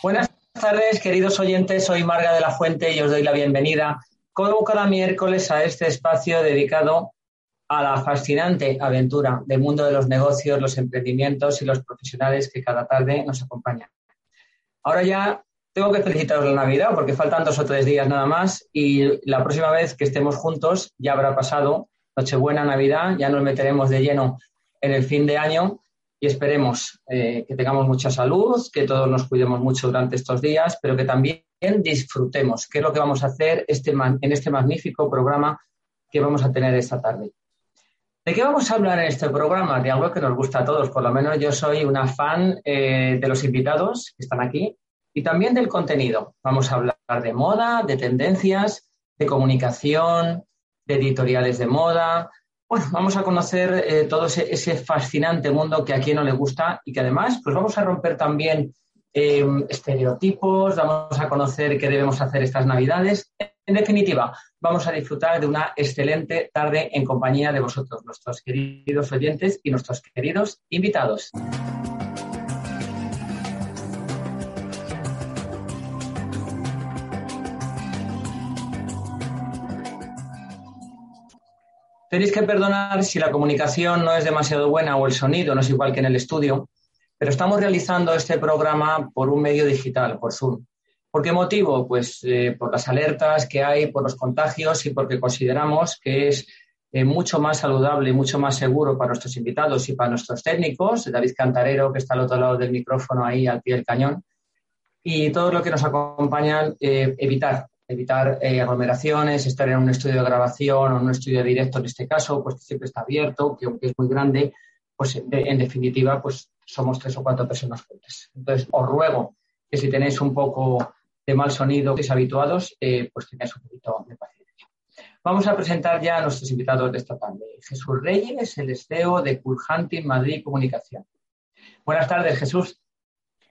Buenas tardes, queridos oyentes. Soy Marga de la Fuente y os doy la bienvenida, como cada miércoles, a este espacio dedicado a la fascinante aventura del mundo de los negocios, los emprendimientos y los profesionales que cada tarde nos acompañan. Ahora ya tengo que felicitaros la Navidad porque faltan dos o tres días nada más y la próxima vez que estemos juntos ya habrá pasado Nochebuena, Navidad, ya nos meteremos de lleno en el fin de año y esperemos eh, que tengamos mucha salud, que todos nos cuidemos mucho durante estos días, pero que también disfrutemos, que es lo que vamos a hacer este, en este magnífico programa que vamos a tener esta tarde. ¿De qué vamos a hablar en este programa? De algo que nos gusta a todos, por lo menos yo soy una fan eh, de los invitados que están aquí y también del contenido. Vamos a hablar de moda, de tendencias, de comunicación, de editoriales de moda, bueno, vamos a conocer eh, todo ese, fascinante mundo que a quien no le gusta y que además, pues vamos a romper también eh, estereotipos, vamos a conocer qué debemos hacer estas Navidades. En definitiva, vamos a disfrutar de una excelente tarde en compañía de vosotros, nuestros queridos oyentes y nuestros queridos invitados. Tenéis que perdonar si la comunicación no es demasiado buena o el sonido no es igual que en el estudio, pero estamos realizando este programa por un medio digital, por Zoom. ¿Por qué motivo? Pues eh, por las alertas que hay, por los contagios y porque consideramos que es eh, mucho más saludable y mucho más seguro para nuestros invitados y para nuestros técnicos, David Cantarero, que está al otro lado del micrófono ahí al pie del cañón, y todos los que nos acompañan, eh, evitar evitar eh, aglomeraciones, estar en un estudio de grabación o en un estudio directo en este caso, pues que siempre está abierto, que aunque es muy grande, pues en definitiva, pues somos tres o cuatro personas juntas. Entonces, os ruego que si tenéis un poco de mal sonido, que habituados, eh, pues tengáis un poquito de paciencia. Vamos a presentar ya a nuestros invitados de esta tarde. Jesús Reyes, el CEO de Cool Hunting Madrid Comunicación. Buenas tardes, Jesús.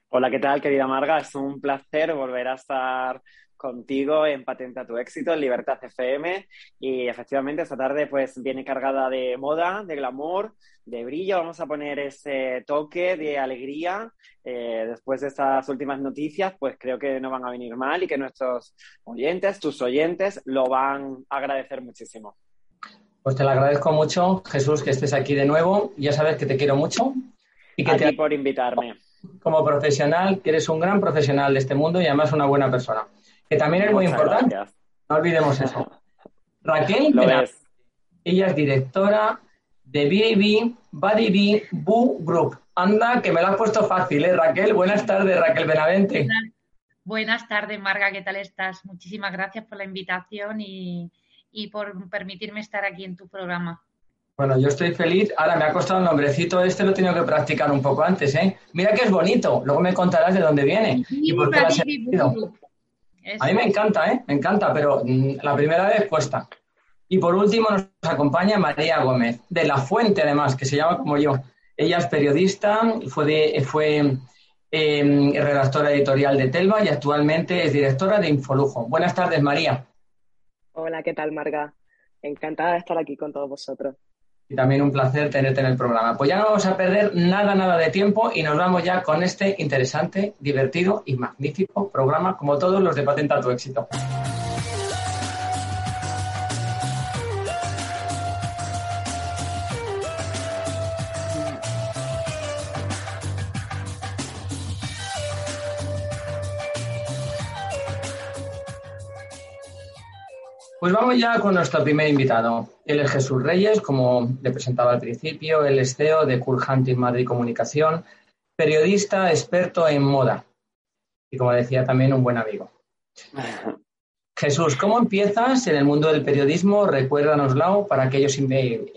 Hola, ¿qué tal, querida Marga? Es un placer volver a estar contigo en Patenta tu éxito, en Libertad FM. Y efectivamente esta tarde pues viene cargada de moda, de glamour, de brillo. Vamos a poner ese toque de alegría. Eh, después de estas últimas noticias, pues creo que no van a venir mal y que nuestros oyentes, tus oyentes, lo van a agradecer muchísimo. Pues te lo agradezco mucho, Jesús, que estés aquí de nuevo. Ya sabes que te quiero mucho. Y que a te... por invitarme. Como profesional, que eres un gran profesional de este mundo y además una buena persona que también es muy importante. No olvidemos eso. Raquel, ella es directora de BAB, Buddy Boo Group. Anda, que me lo has puesto fácil, ¿eh, Raquel? Buenas tardes, Raquel Benavente. Buenas tardes, Marga, ¿qué tal estás? Muchísimas gracias por la invitación y, por permitirme estar aquí en tu programa. Bueno, yo estoy feliz. Ahora me ha costado el nombrecito este, lo he tenido que practicar un poco antes, ¿eh? Mira que es bonito. Luego me contarás de dónde viene. y por qué a mí me encanta, ¿eh? Me encanta, pero mm, la primera vez cuesta. Y por último nos acompaña María Gómez, de La Fuente además, que se llama como yo. Ella es periodista, fue, fue em, redactora editorial de Telva y actualmente es directora de Infolujo. Buenas tardes, María. Hola, ¿qué tal, Marga? Encantada de estar aquí con todos vosotros y también un placer tenerte en el programa. Pues ya no vamos a perder nada, nada de tiempo y nos vamos ya con este interesante, divertido y magnífico programa, como todos los de Patenta tu éxito. Pues vamos ya con nuestro primer invitado. Él es Jesús Reyes, como le presentaba al principio, él es CEO de Cool Hunting Madrid Comunicación, periodista experto en moda y, como decía, también un buen amigo. Jesús, ¿cómo empiezas en el mundo del periodismo? Recuérdanoslo para aquellos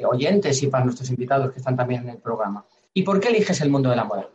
oyentes y para nuestros invitados que están también en el programa. ¿Y por qué eliges el mundo de la moda?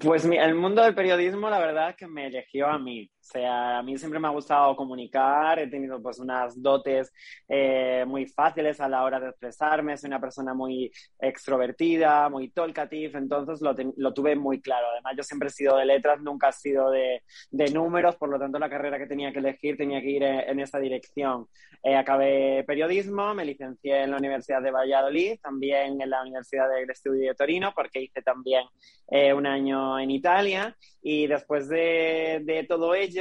Pues el mundo del periodismo, la verdad que me eligió a mí. O sea, a mí siempre me ha gustado comunicar, he tenido pues unas dotes eh, muy fáciles a la hora de expresarme, soy una persona muy extrovertida, muy talkative, entonces lo, lo tuve muy claro. Además, yo siempre he sido de letras, nunca he sido de, de números, por lo tanto la carrera que tenía que elegir tenía que ir en, esa dirección. Eh, acabé periodismo, me licencié en la Universidad de Valladolid, también en la Universidad del Estudio de Torino, porque hice también eh, un año en Italia y después de, todo ello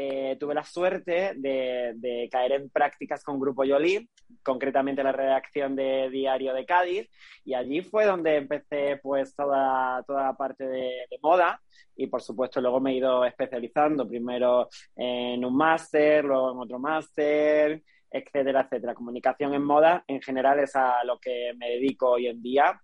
eh, tuve la suerte de, caer en prácticas con Grupo Yoli, concretamente la redacción de Diario de Cádiz, y allí fue donde empecé pues toda, toda la parte de, moda y por supuesto luego me he ido especializando, primero en un máster, luego en otro máster, etcétera, etcétera. Comunicación en moda en general es a lo que me dedico hoy en día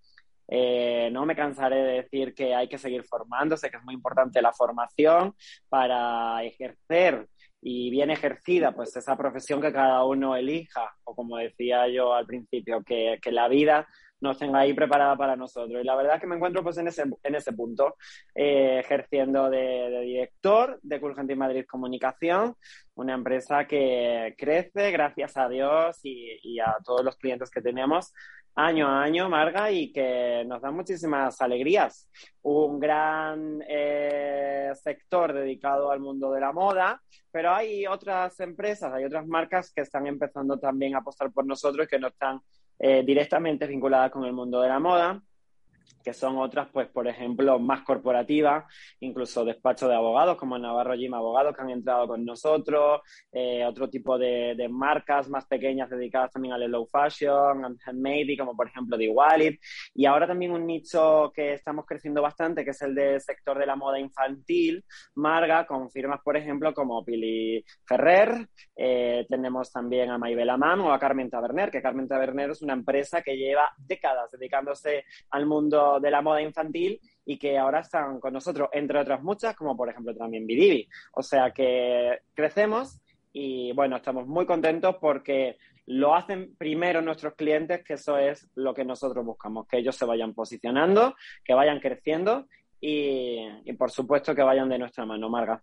eh, no me cansaré de decir que hay que seguir formándose, que es muy importante la formación para ejercer y bien ejercida, pues esa profesión que cada uno elija, o como decía yo al principio, que, que la vida nos tenga ahí preparada para nosotros. Y la verdad es que me encuentro pues en ese, en ese punto, eh, ejerciendo de, director de Culgente Madrid Comunicación, una empresa que crece, gracias a Dios y a todos los clientes que tenemos, año a año, Marga, y que nos da muchísimas alegrías. Un gran eh, sector dedicado al mundo de la moda, pero hay otras empresas, hay otras marcas que están empezando también a apostar por nosotros que no están eh, directamente vinculadas con el mundo de la moda que son otras, pues, por ejemplo, más corporativas, incluso despachos de abogados, como Navarro Jim Abogados, que han entrado con nosotros, eh, otro tipo de, marcas más pequeñas dedicadas también al low fashion, handmade, como por ejemplo The Wallet, y ahora también un nicho que estamos creciendo bastante, que es el del sector de la moda infantil, Marga, con firmas, por ejemplo, como Pili Ferrer, eh, tenemos también a Maybel Amam o a Carmen Taberner, que Carmen Taberner es una empresa que lleva décadas dedicándose al mundo de la moda infantil y que ahora están con nosotros, entre otras muchas, como por ejemplo también Bidivi. O sea que crecemos y bueno, estamos muy contentos porque lo hacen primero nuestros clientes, que eso es lo que nosotros buscamos, que ellos se vayan posicionando, que vayan creciendo y, por supuesto que vayan de nuestra mano, Marga.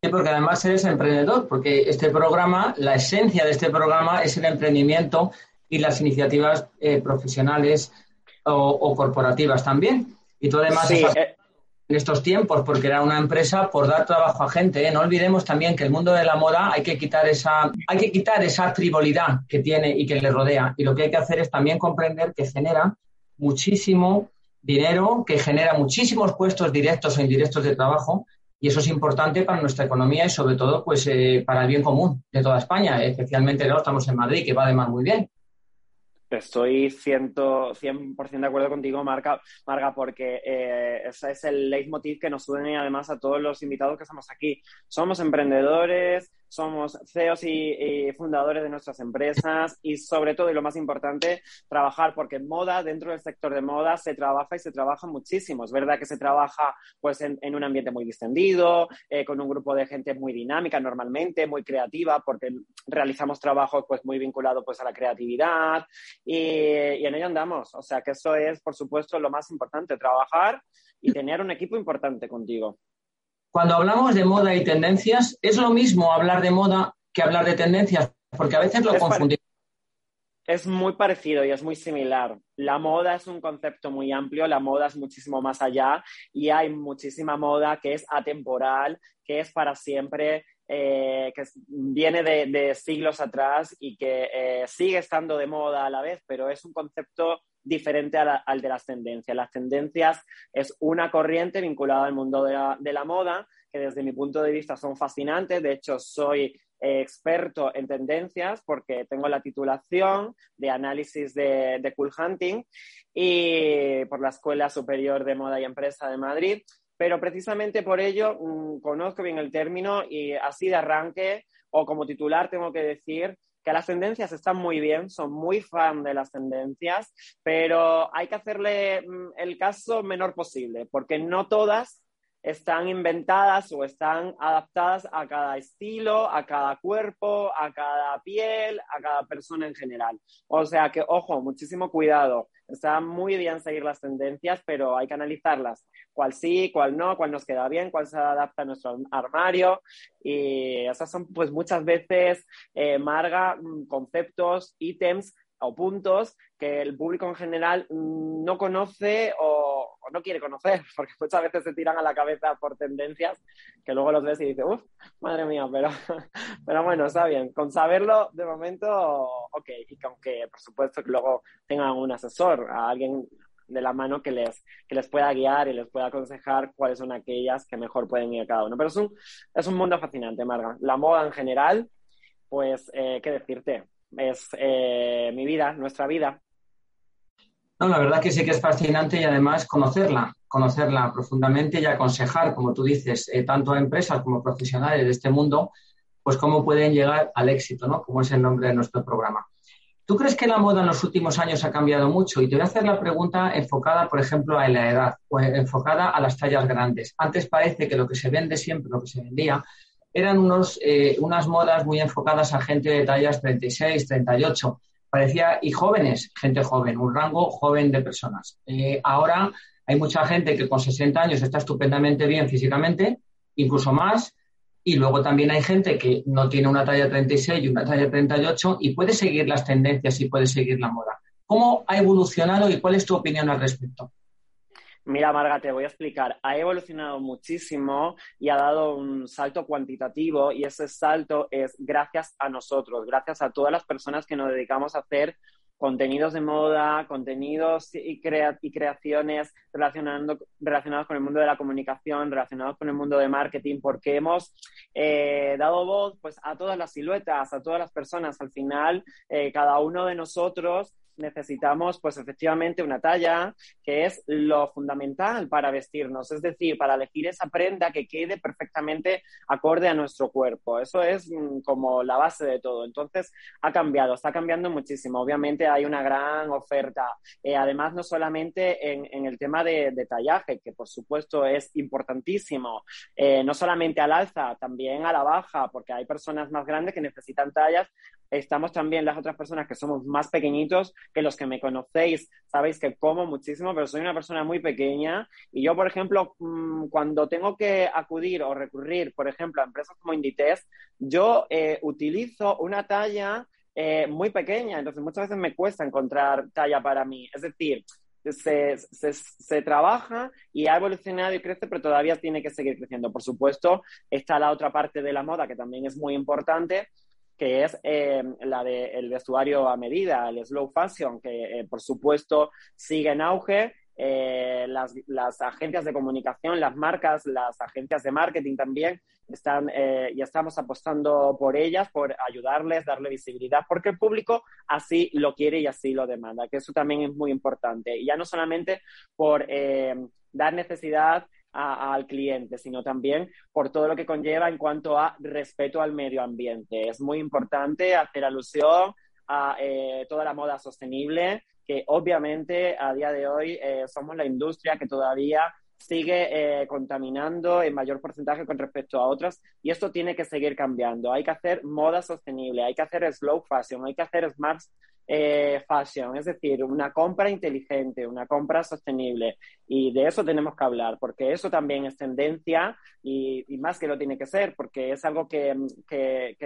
Porque además eres emprendedor, porque este programa, la esencia de este programa es el emprendimiento y las iniciativas eh, profesionales o, corporativas también. Y tú además eh. en estos tiempos, porque era una empresa por dar trabajo a gente. ¿eh? No olvidemos también que el mundo de la moda hay que quitar esa, hay que quitar esa frivolidad que tiene y que le rodea. Y lo que hay que hacer es también comprender que genera muchísimo dinero, que genera muchísimos puestos directos o indirectos de trabajo. Y eso es importante para nuestra economía y sobre todo pues eh, para el bien común de toda España, especialmente ahora estamos en Madrid, que va además muy bien. Estoy 100%, 100 de acuerdo contigo, Marga, Marga porque eh, ese es el leitmotiv que nos une además a todos los invitados que estamos aquí. Somos emprendedores, somos CEOs y, fundadores de nuestras empresas y sobre todo, y lo más importante, trabajar porque en moda, dentro del sector de moda, se trabaja y se trabaja muchísimo. Es verdad que se trabaja pues en, un ambiente muy distendido, eh, con un grupo de gente muy dinámica normalmente, muy creativa, porque realizamos trabajos pues muy vinculados pues a la creatividad y, y en ello andamos. O sea que eso es, por supuesto, lo más importante, trabajar y tener un equipo importante contigo. Cuando hablamos de moda y tendencias, es lo mismo hablar de moda que hablar de tendencias, porque a veces lo confundimos. Es muy parecido y es muy similar. La moda es un concepto muy amplio, la moda es muchísimo más allá y hay muchísima moda que es atemporal, que es para siempre, eh, que viene de, siglos atrás y que eh, sigue estando de moda a la vez, pero es un concepto diferente al de las tendencias. Las tendencias es una corriente vinculada al mundo de la, moda que desde mi punto de vista son fascinantes. De hecho, soy eh, experto en tendencias porque tengo la titulación de análisis de, de Cool Hunting y por la Escuela Superior de Moda y Empresa de Madrid. Pero precisamente por ello mm, conozco bien el término y así de arranque o como titular tengo que decir las tendencias están muy bien, son muy fan de las tendencias, pero hay que hacerle mm, el caso menor posible, porque no todas están inventadas o están adaptadas a cada estilo, a cada cuerpo, a cada piel, a cada persona en general. O sea que, ojo, muchísimo cuidado. Está muy bien seguir las tendencias, pero hay que analizarlas. Cuál sí, cuál no, cuál nos queda bien, cuál se adapta a nuestro armario. Y esas son, pues, muchas veces, eh, Marga, mm, conceptos, ítems o puntos que el público en general no conoce o, no quiere conocer, porque muchas veces se tiran a la cabeza por tendencias que luego los ves y dices, uff, madre mía, pero, pero bueno, está bien. Con saberlo, de momento, ok. Y que aunque, por supuesto, que luego tengan un asesor, a alguien de la mano que les, que les pueda guiar y les pueda aconsejar cuáles son aquellas que mejor pueden ir a cada uno. Pero es un, es un mundo fascinante, Marga. La moda en general, pues, eh, ¿qué decirte? Es eh, mi vida, nuestra vida. No, la verdad que sí que es fascinante y además conocerla, conocerla profundamente y aconsejar, como tú dices, eh, tanto a empresas como profesionales de este mundo, pues cómo pueden llegar al éxito, ¿no? Como es el nombre de nuestro programa. ¿Tú crees que la moda en los últimos años ha cambiado mucho? Y te voy a hacer la pregunta enfocada, por ejemplo, a la edad, o enfocada a las tallas grandes. Antes parece que lo que se vende siempre, lo que se vendía, eran unos, eh, unas modas muy enfocadas a gente de tallas 36, 38 parecía, y jóvenes, gente joven, un rango joven de personas. Eh, ahora hay mucha gente que con 60 años está estupendamente bien físicamente, incluso más, y luego también hay gente que no tiene una talla 36 y una talla 38 y puede seguir las tendencias y puede seguir la moda. ¿Cómo ha evolucionado y cuál es tu opinión al respecto? Mira, Marga, te voy a explicar. Ha evolucionado muchísimo y ha dado un salto cuantitativo y ese salto es gracias a nosotros, gracias a todas las personas que nos dedicamos a hacer contenidos de moda, contenidos y, creaciones relacionando, relacionados con el mundo de la comunicación, relacionados con el mundo de marketing, porque hemos eh, dado voz pues, a todas las siluetas, a todas las personas. Al final, eh, cada uno de nosotros necesitamos, pues efectivamente, una talla, que es lo fundamental para vestirnos, es decir, para elegir esa prenda que quede perfectamente acorde a nuestro cuerpo. Eso es mm, como la base de todo. Entonces, ha cambiado, está cambiando muchísimo. Obviamente hay una gran oferta. Eh, además, no solamente en, el tema de, tallaje, que por supuesto es importantísimo, eh, no solamente al alza, también a la baja, porque hay personas más grandes que necesitan tallas. Estamos también las otras personas que somos más pequeñitos que los que me conocéis sabéis que como muchísimo, pero soy una persona muy pequeña y yo, por ejemplo, mm, cuando tengo que acudir o recurrir, por ejemplo, a empresas como Inditex, yo eh, utilizo una talla eh, muy pequeña, entonces muchas veces me cuesta encontrar talla para mí. Es decir, se, se, trabaja y ha evolucionado y crece, pero todavía tiene que seguir creciendo. Por supuesto, está la otra parte de la moda que también es muy importante, que es eh, la del vestuario a medida, el slow fashion, que eh, por supuesto sigue en auge. Eh, las, las, agencias de comunicación, las marcas, las agencias de marketing también están y estamos apostando por ellas, por ayudarles, darle visibilidad, porque el público así lo quiere y así lo demanda, que eso también es muy importante. Y ya no solamente por dar necesidad al cliente, sino también por todo lo que conlleva en cuanto a respeto al medio ambiente. Es muy importante hacer alusión a eh, toda la moda sostenible, que obviamente a día de hoy eh, somos la industria que todavía sigue eh, contaminando en mayor porcentaje con respecto a otras y esto tiene que seguir cambiando. Hay que hacer moda sostenible, hay que hacer slow fashion, hay que hacer smart eh, fashion, es decir, una compra inteligente, una compra sostenible. Y de eso tenemos que hablar, porque eso también es tendencia y, más que lo tiene que ser, porque es algo que,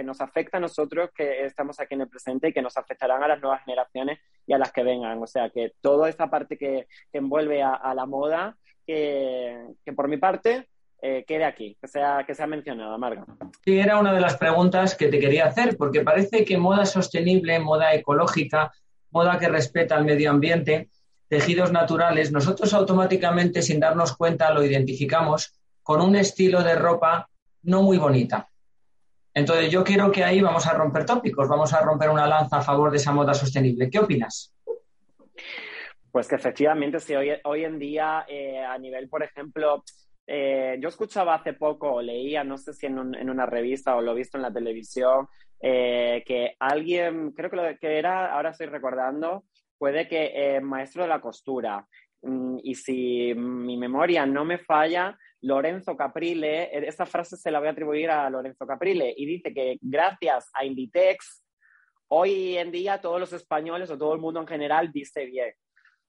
nos afecta a nosotros que estamos aquí en el presente y que nos afectarán a las nuevas generaciones y a las que vengan. O sea, que toda esta parte que, envuelve a, la moda, que, por mi parte eh, quede aquí, que sea, que sea mencionada, Marga. Sí, era una de las preguntas que te quería hacer, porque parece que moda sostenible, moda ecológica, moda que respeta al medio ambiente, tejidos naturales, nosotros automáticamente, sin darnos cuenta, lo identificamos con un estilo de ropa no muy bonita. Entonces, yo quiero que ahí vamos a romper tópicos, vamos a romper una lanza a favor de esa moda sostenible. ¿Qué opinas? Pues que efectivamente, si hoy, hoy en día, eh, a nivel, por ejemplo, eh, yo escuchaba hace poco, o leía, no sé si en, una revista o lo he visto en la televisión, eh, que alguien, creo que lo que era, ahora estoy recordando, puede que eh, maestro de la costura. Mm, y si mi memoria no me falla, Lorenzo Caprile, esta frase se la voy a atribuir a Lorenzo Caprile, y dice que gracias a Inditex, hoy en día todos los españoles o todo el mundo en general viste bien.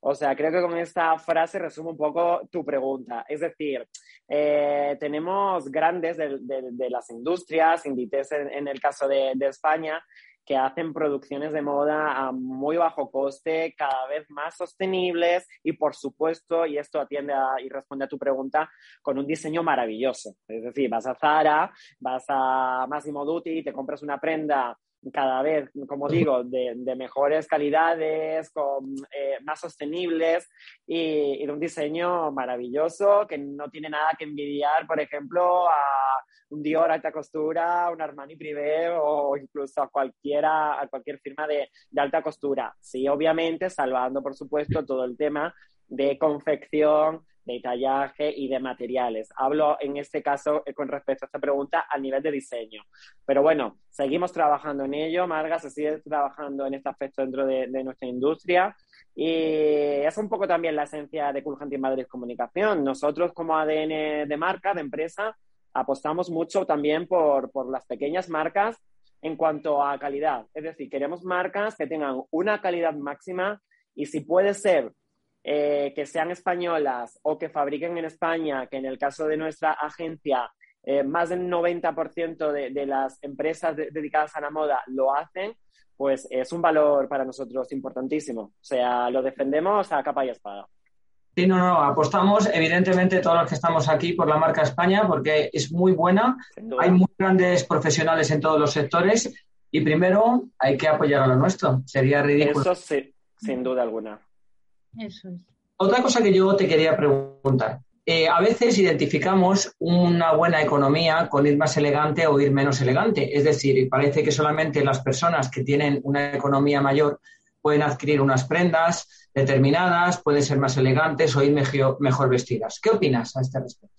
O sea, creo que con esta frase resumo un poco tu pregunta. Es decir, eh, tenemos grandes de, las industrias, Inditex en, el caso de, España, que hacen producciones de moda a muy bajo coste, cada vez más sostenibles y, por supuesto, y esto atiende y responde a tu pregunta, con un diseño maravilloso. Es decir, vas a Zara, vas a Massimo Dutti, te compras una prenda cada vez, como digo, de, mejores calidades, eh, más sostenibles y, de un diseño maravilloso que no tiene nada que envidiar, por ejemplo, a un Dior alta costura, un Armani Privé o incluso a cualquiera, a cualquier firma de alta costura. Sí, obviamente, salvando, por supuesto, todo el tema de confección, de tallaje y de materiales. Hablo en este caso eh, con respecto a esta pregunta a nivel de diseño. Pero bueno, seguimos trabajando en ello. Marga se sigue trabajando en este aspecto dentro de, nuestra industria. Y es un poco también la esencia de Cool Hunting Madrid Comunicación. Nosotros como ADN de marca, de empresa, apostamos mucho también por, por las pequeñas marcas en cuanto a calidad. Es decir, queremos marcas que tengan una calidad máxima y si puede ser eh, que sean españolas o que fabriquen en España, que en el caso de nuestra agencia, eh, más del 90% de, de, las empresas dedicadas a la moda lo hacen, pues es un valor para nosotros importantísimo. O sea, lo defendemos a capa y espada. Sí, no, no, apostamos evidentemente todos los que estamos aquí por la marca España porque es muy buena, hay muy grandes profesionales en todos los sectores y primero hay que apoyar a lo nuestro, sería ridículo. Eso sí, sin duda alguna. Eso es. Otra cosa que yo te quería preguntar. Eh, a veces identificamos una buena economía con ir más elegante o ir menos elegante. Es decir, parece que solamente las personas que tienen una economía mayor pueden adquirir unas prendas determinadas, pueden ser más elegantes o ir mejor vestidas. ¿Qué opinas a este respecto?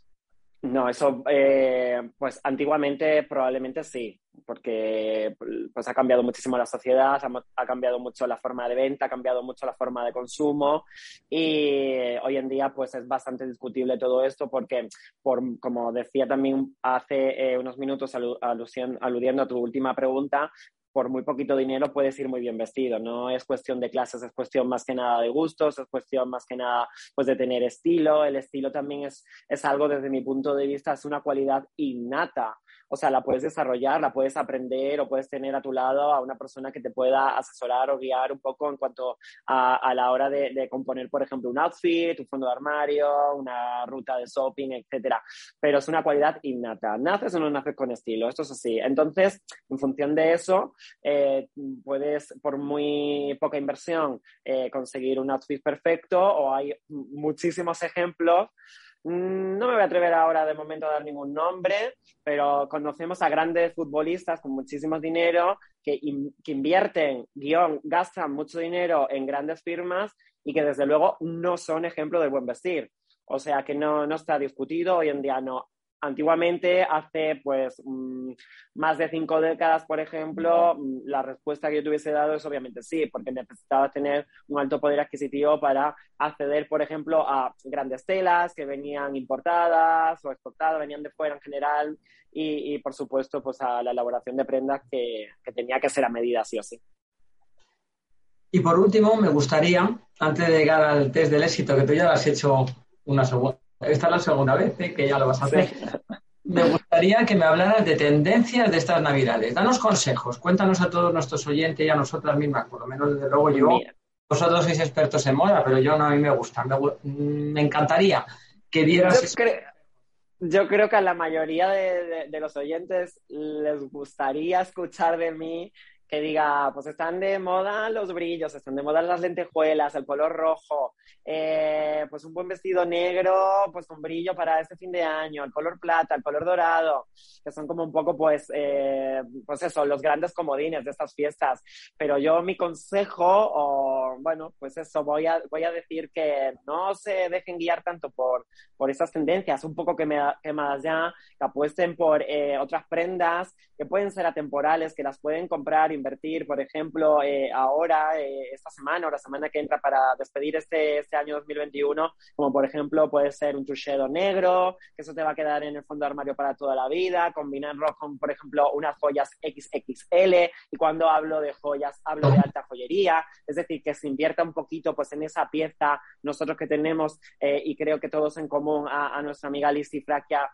No, eso, eh, pues antiguamente probablemente sí, porque pues ha cambiado muchísimo la sociedad, ha, cambiado mucho la forma de venta, ha cambiado mucho la forma de consumo y hoy en día pues es bastante discutible todo esto porque, por, como decía también hace eh, unos minutos aludiendo a tu última pregunta, por muy poquito dinero puedes ir muy bien vestido. No es cuestión de clases, es cuestión más que nada de gustos, es cuestión más que nada pues, de tener estilo. El estilo también es, es algo, desde mi punto de vista, es una cualidad innata o sea, la puedes desarrollar, la puedes aprender o puedes tener a tu lado a una persona que te pueda asesorar o guiar un poco en cuanto a, la hora de, componer, por ejemplo, un outfit, un fondo de armario, una ruta de shopping, etcétera. Pero es una cualidad innata. ¿Naces o no naces con estilo? Esto es así. Entonces, en función de eso, eh, puedes, por muy poca inversión, eh, conseguir un outfit perfecto o hay muchísimos ejemplos Mm, no me voy a atrever ahora de momento a dar ningún nombre, pero conocemos a grandes futbolistas con muchísimo dinero que, que invierten, gastan mucho dinero en grandes firmas y que desde luego no son ejemplo de buen vestir. O sea que no, no está discutido, hoy en día no antiguamente, hace pues mm, más de cinco décadas, por ejemplo, mm, la respuesta que yo tuviese dado es obviamente sí, porque necesitaba tener un alto poder adquisitivo para acceder, por ejemplo, a grandes telas que venían importadas o exportadas, venían de fuera en general, y, por supuesto, pues a la elaboración de prendas que, que tenía que ser a medida, sí o sí. Y por último, me gustaría, antes de llegar al test del éxito, que tú ya lo has hecho una segunda esta es la segunda vez ¿eh? que ya lo vas a hacer. Me gustaría que me hablaras de tendencias de estas Navidades. Danos consejos, cuéntanos a todos nuestros oyentes y a nosotras mismas, por lo menos desde luego yo. Vosotros sois expertos en moda, pero yo no, a mí me gusta. Me, encantaría que dieras. Yo, creo que a la mayoría de los oyentes les gustaría escuchar de mí que diga, pues están de moda los brillos, están de moda las lentejuelas, el color rojo, eh, pues un buen vestido negro, pues con brillo para este fin de año, el color plata, el color dorado, que son como un poco, pues, eh, pues eso, los grandes comodines de estas fiestas. Pero yo mi consejo, o bueno, pues eso, voy a, voy a decir que no se dejen guiar tanto por, por esas tendencias, un poco que quemadas ya, que apuesten por eh, otras prendas que pueden ser atemporales, que las pueden comprar invertir, por ejemplo, eh, ahora, eh, esta semana o la semana que entra para despedir este, este año 2021, como por ejemplo puede ser un truchedo negro, que eso te va a quedar en el fondo de armario para toda la vida, combinarlo con, por ejemplo, unas joyas XXL, y cuando hablo de joyas, hablo de alta joyería, es decir, que se invierta un poquito pues en esa pieza, nosotros que tenemos, y creo que todos en común, a, nuestra amiga Lizzie Fraquia,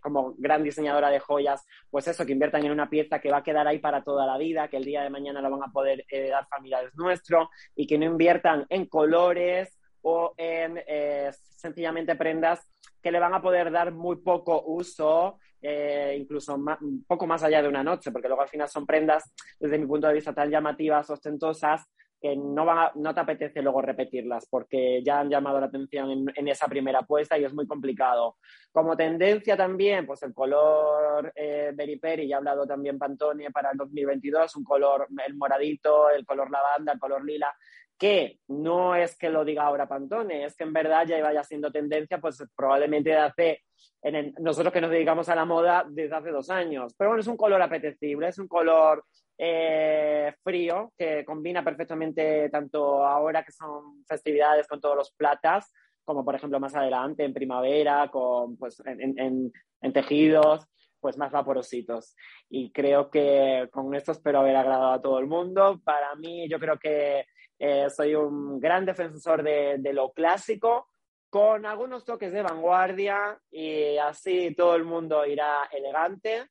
como gran diseñadora de joyas, pues eso, que inviertan en una pieza que va a quedar ahí para toda la vida, que el día de mañana lo van a poder eh, dar familiares nuestros y que no inviertan en colores o en eh, sencillamente prendas que le van a poder dar muy poco uso, eh, incluso poco más allá de una noche, porque luego al final son prendas, desde mi punto de vista, tan llamativas, ostentosas, que no, te apetece luego repetirlas porque ya han llamado la atención en, esa primera apuesta y es muy complicado. Como tendencia también, pues el color eh, Berry Peri, ya ha hablado también Pantone para el 2022, un color, el moradito, el color lavanda, el color lila, que no es que lo diga ahora Pantone, es que en verdad ya vaya siendo tendencia, pues probablemente de hace, en nosotros que nos dedicamos a la moda desde hace dos años. Pero bueno, es un color apetecible, es un color eh, frío, que combina perfectamente tanto ahora que son festividades con todos los platas, como por ejemplo más adelante en primavera, con, pues, en, tejidos pues más vaporositos. Y creo que con esto espero haber agradado a todo el mundo. Para mí, yo creo que eh, soy un gran defensor de, de, lo clásico, con algunos toques de vanguardia y así todo el mundo irá elegante,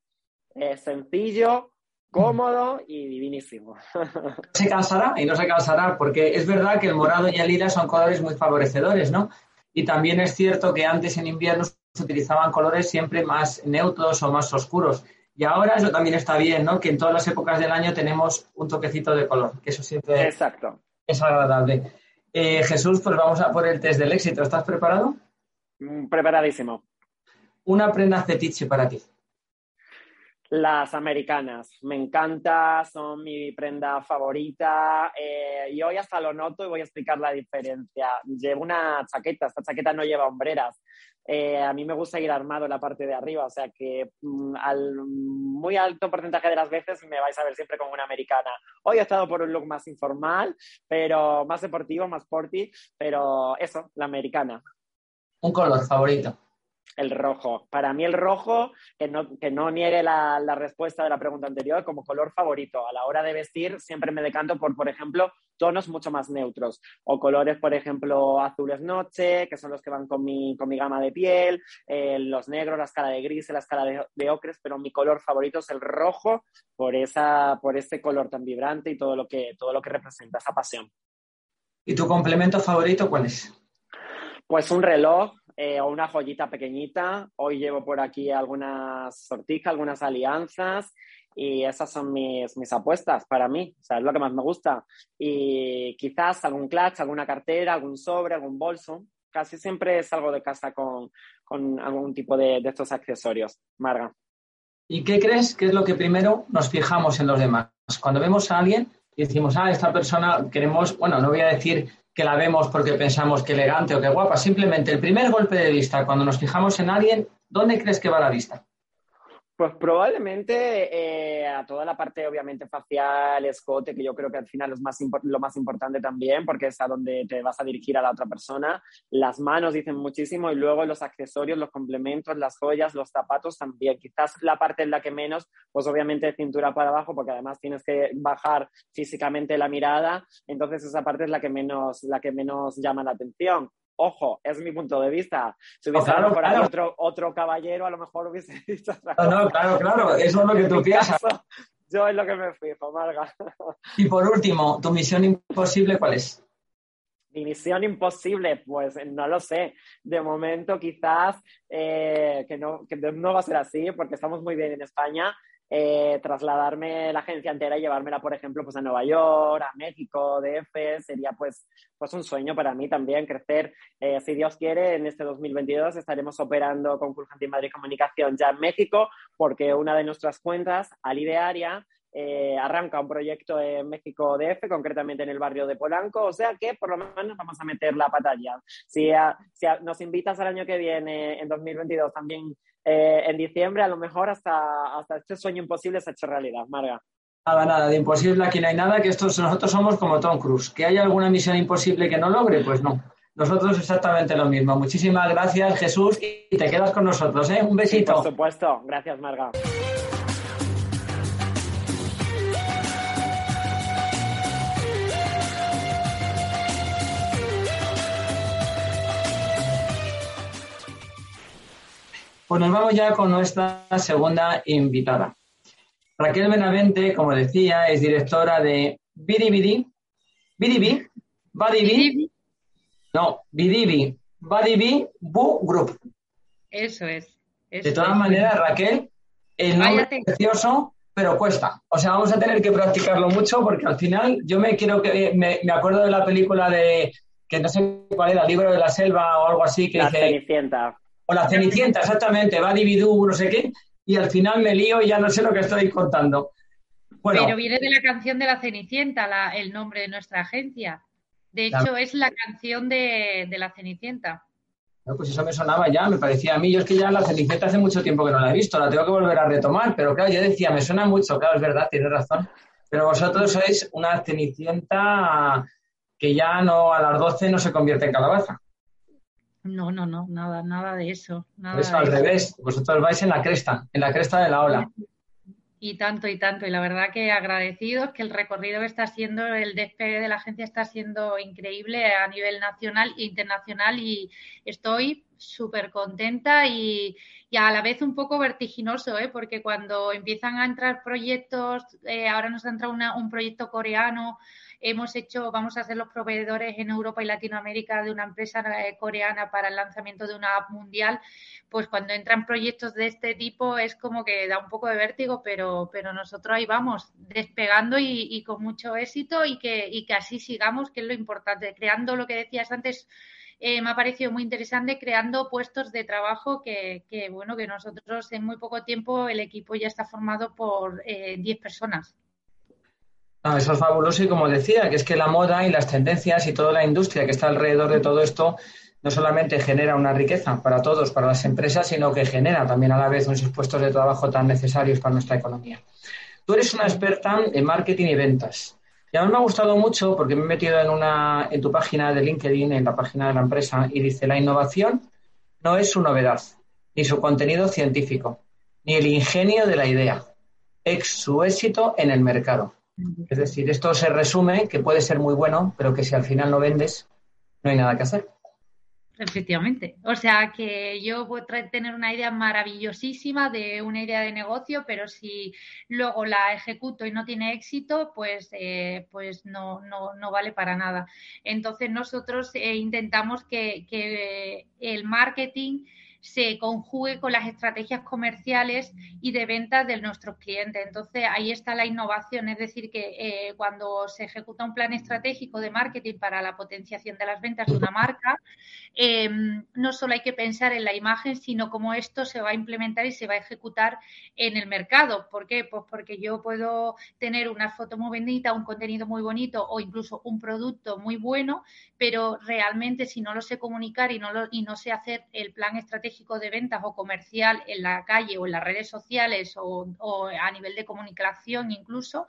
eh, sencillo, cómodo y divinísimo. Se cansará y no se cansará, porque es verdad que el morado y el lila son colores muy favorecedores, ¿no? Y también es cierto que antes en invierno se utilizaban colores siempre más neutros o más oscuros. Y ahora eso también está bien, ¿no? Que en todas las épocas del año tenemos un toquecito de color, que eso siempre Exacto. es agradable. Eh, Jesús, pues vamos a por el test del éxito. ¿Estás preparado? Mm, preparadísimo. Una prenda fetiche para ti. Las americanas, me encanta, son mi prenda favorita eh, y hoy hasta lo noto y voy a explicar la diferencia. Llevo una chaqueta, esta chaqueta no lleva hombreras. Eh, a mí me gusta ir armado en la parte de arriba, o sea que mm, al muy alto porcentaje de las veces me vais a ver siempre como una americana. Hoy he estado por un look más informal, pero más deportivo, más sporty, pero eso, la americana. Un color favorito. El rojo. Para mí el rojo, que no, que no niegue la, la, respuesta de la pregunta anterior, como color favorito. A la hora de vestir siempre me decanto por, por ejemplo, tonos mucho más neutros. O colores, por ejemplo, azules noche, que son los que van con mi, con mi gama de piel, eh, los negros, la escala de gris, la escala de, de, ocres, pero mi color favorito es el rojo por, esa, por ese color tan vibrante y todo lo que, todo lo que representa, esa pasión. ¿Y tu complemento favorito cuál es? Pues un reloj eh, o una joyita pequeñita. Hoy llevo por aquí algunas sortijas, algunas alianzas y esas son mis, mis apuestas para mí, o sea, es lo que más me gusta. Y quizás algún clutch, alguna cartera, algún sobre, algún bolso. Casi siempre salgo de casa con, con algún tipo de, de estos accesorios. Marga. ¿Y qué crees que es lo que primero nos fijamos en los demás? Cuando vemos a alguien y decimos, ah, esta persona queremos, bueno, no voy a decir que la vemos porque pensamos que elegante o que guapa. Simplemente el primer golpe de vista, cuando nos fijamos en alguien, ¿dónde crees que va la vista? Pues probablemente eh, a toda la parte, obviamente, facial, escote, que yo creo que al final es lo más importante también, porque es a donde te vas a dirigir a la otra persona. Las manos dicen muchísimo y luego los accesorios, los complementos, las joyas, los zapatos también. Quizás la parte en la que menos, pues obviamente cintura para abajo, porque además tienes que bajar físicamente la mirada. Entonces esa parte es la que menos, la que menos llama la atención. Ojo, es mi punto de vista. Si hubiese claro, por ahí otro, otro caballero, a lo mejor hubiese dicho. No, no, claro, claro, eso es lo que tú piensas. yo es lo que me fijo, Marga. Y por último, ¿tu misión imposible cuál es? Mi misión imposible, pues no lo sé. De momento, quizás eh, que, no, que no va a ser así, porque estamos muy bien en España eh, trasladarme la agencia entera y llevármela, por ejemplo, pues a Nueva York, a México, DF, sería pues, pues un sueño para mí también crecer. Eh, si Dios quiere, en este 2022 estaremos operando con Fulgenti Madrid Comunicación ya en México, porque una de nuestras cuentas, Alidearia, eh, arranca un proyecto en México DF, concretamente en el barrio de Polanco, o sea que por lo menos vamos a meter la batalla. Si, si nos invitas al año que viene, en 2022, también eh, en diciembre, a lo mejor hasta, hasta este sueño imposible se ha hecho realidad, Marga. Nada, nada, de imposible aquí no hay nada, que estos, nosotros somos como Tom Cruise. ¿Que hay alguna misión imposible que no logre? Pues no. Nosotros exactamente lo mismo. Muchísimas gracias, Jesús, y te quedas con nosotros, ¿eh? Un besito. por supuesto. Gracias, Marga. Pues nos vamos ya con nuestra segunda invitada. Raquel Benavente, como decía, es directora de Bidibidi, Bidibi, Badibi, no, Bidibi, Badibi Bu Group. Eso es. de todas maneras, Raquel, el nombre es precioso, pero cuesta. O sea, vamos a tener que practicarlo mucho porque al final yo me quiero que me, acuerdo de la película de que no sé cuál era, Libro de la Selva o algo así que la Cenicienta. O la Cenicienta, exactamente, va no sé qué, y al final me lío y ya no sé lo que estoy contando. Pero viene de la canción de la Cenicienta, el nombre de nuestra agencia. De hecho, es la canción de, la Cenicienta. pues eso me sonaba ya, me parecía a mí. Yo es que ya la Cenicienta hace mucho tiempo que no la he visto, la tengo que volver a retomar, pero claro, yo decía, me suena mucho, claro, es verdad, tienes razón. Pero vosotros sois una Cenicienta que ya no a las 12 no se convierte en calabaza. No, no, no, nada, nada de eso. Nada eso al revés, vosotros vais en la cresta, en la cresta de la ola. Y tanto y tanto, y la verdad que agradecidos que el recorrido está siendo, el despegue de la agencia está siendo increíble a nivel nacional e internacional y estoy súper contenta y, a la vez un poco vertiginoso, ¿eh? porque cuando empiezan a entrar proyectos, eh, ahora nos ha entrado un proyecto coreano, Hemos hecho, vamos a ser los proveedores en Europa y Latinoamérica de una empresa eh, coreana para el lanzamiento de una app mundial. Pues cuando entran proyectos de este tipo es como que da un poco de vértigo, pero, pero nosotros ahí vamos, despegando y, con mucho éxito y que, y que así sigamos, que es lo importante, creando lo que decías antes. Eh, me ha parecido muy interesante creando puestos de trabajo que, que, bueno, que nosotros en muy poco tiempo el equipo ya está formado por 10 eh, personas eso es fabuloso y como decía, que es que la moda y las tendencias y toda la industria que está alrededor de todo esto no solamente genera una riqueza para todos, para las empresas, sino que genera también a la vez unos puestos de trabajo tan necesarios para nuestra economía. Tú eres una experta en marketing y ventas. Y a mí me ha gustado mucho porque me he metido en, una, en tu página de LinkedIn, en la página de la empresa, y dice, la innovación no es su novedad, ni su contenido científico, ni el ingenio de la idea, es su éxito en el mercado. Es decir, esto se resume que puede ser muy bueno, pero que si al final no vendes, no hay nada que hacer. Efectivamente. O sea que yo puedo tener una idea maravillosísima de una idea de negocio, pero si luego la ejecuto y no tiene éxito, pues, eh, pues no, no, no, vale para nada. Entonces nosotros eh, intentamos que, que el marketing se conjugue con las estrategias comerciales y de ventas de nuestros clientes. Entonces, ahí está la innovación, es decir, que eh, cuando se ejecuta un plan estratégico de marketing para la potenciación de las ventas de una marca, eh, no solo hay que pensar en la imagen, sino cómo esto se va a implementar y se va a ejecutar en el mercado. ¿Por qué? Pues porque yo puedo tener una foto muy bonita, un contenido muy bonito o incluso un producto muy bueno, pero realmente si no lo sé comunicar y no, lo, y no sé hacer el plan estratégico, de ventas o comercial en la calle o en las redes sociales o, a nivel de comunicación incluso,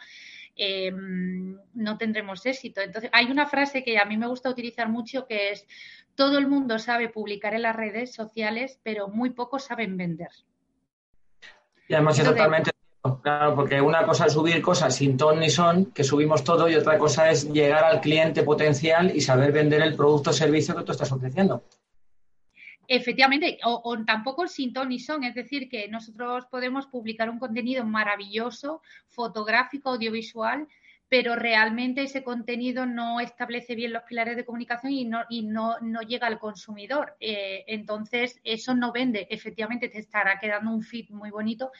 em, no tendremos éxito. Entonces, hay una frase que a mí me gusta utilizar mucho que es, todo el mundo sabe publicar en las redes sociales, pero muy pocos saben vender. Y además es totalmente Claro, porque una cosa es subir cosas sin ton ni son, que subimos todo, y otra cosa es llegar al cliente potencial y saber vender el producto o servicio que tú estás ofreciendo. Efectivamente, o, tampoco sin ton son, es decir, que nosotros podemos publicar un contenido maravilloso, fotográfico, audiovisual, pero realmente ese contenido no establece bien los pilares de comunicación y no, y no, no llega al consumidor. Eh, entonces, eso no vende. Efectivamente, te estará quedando un feed muy bonito,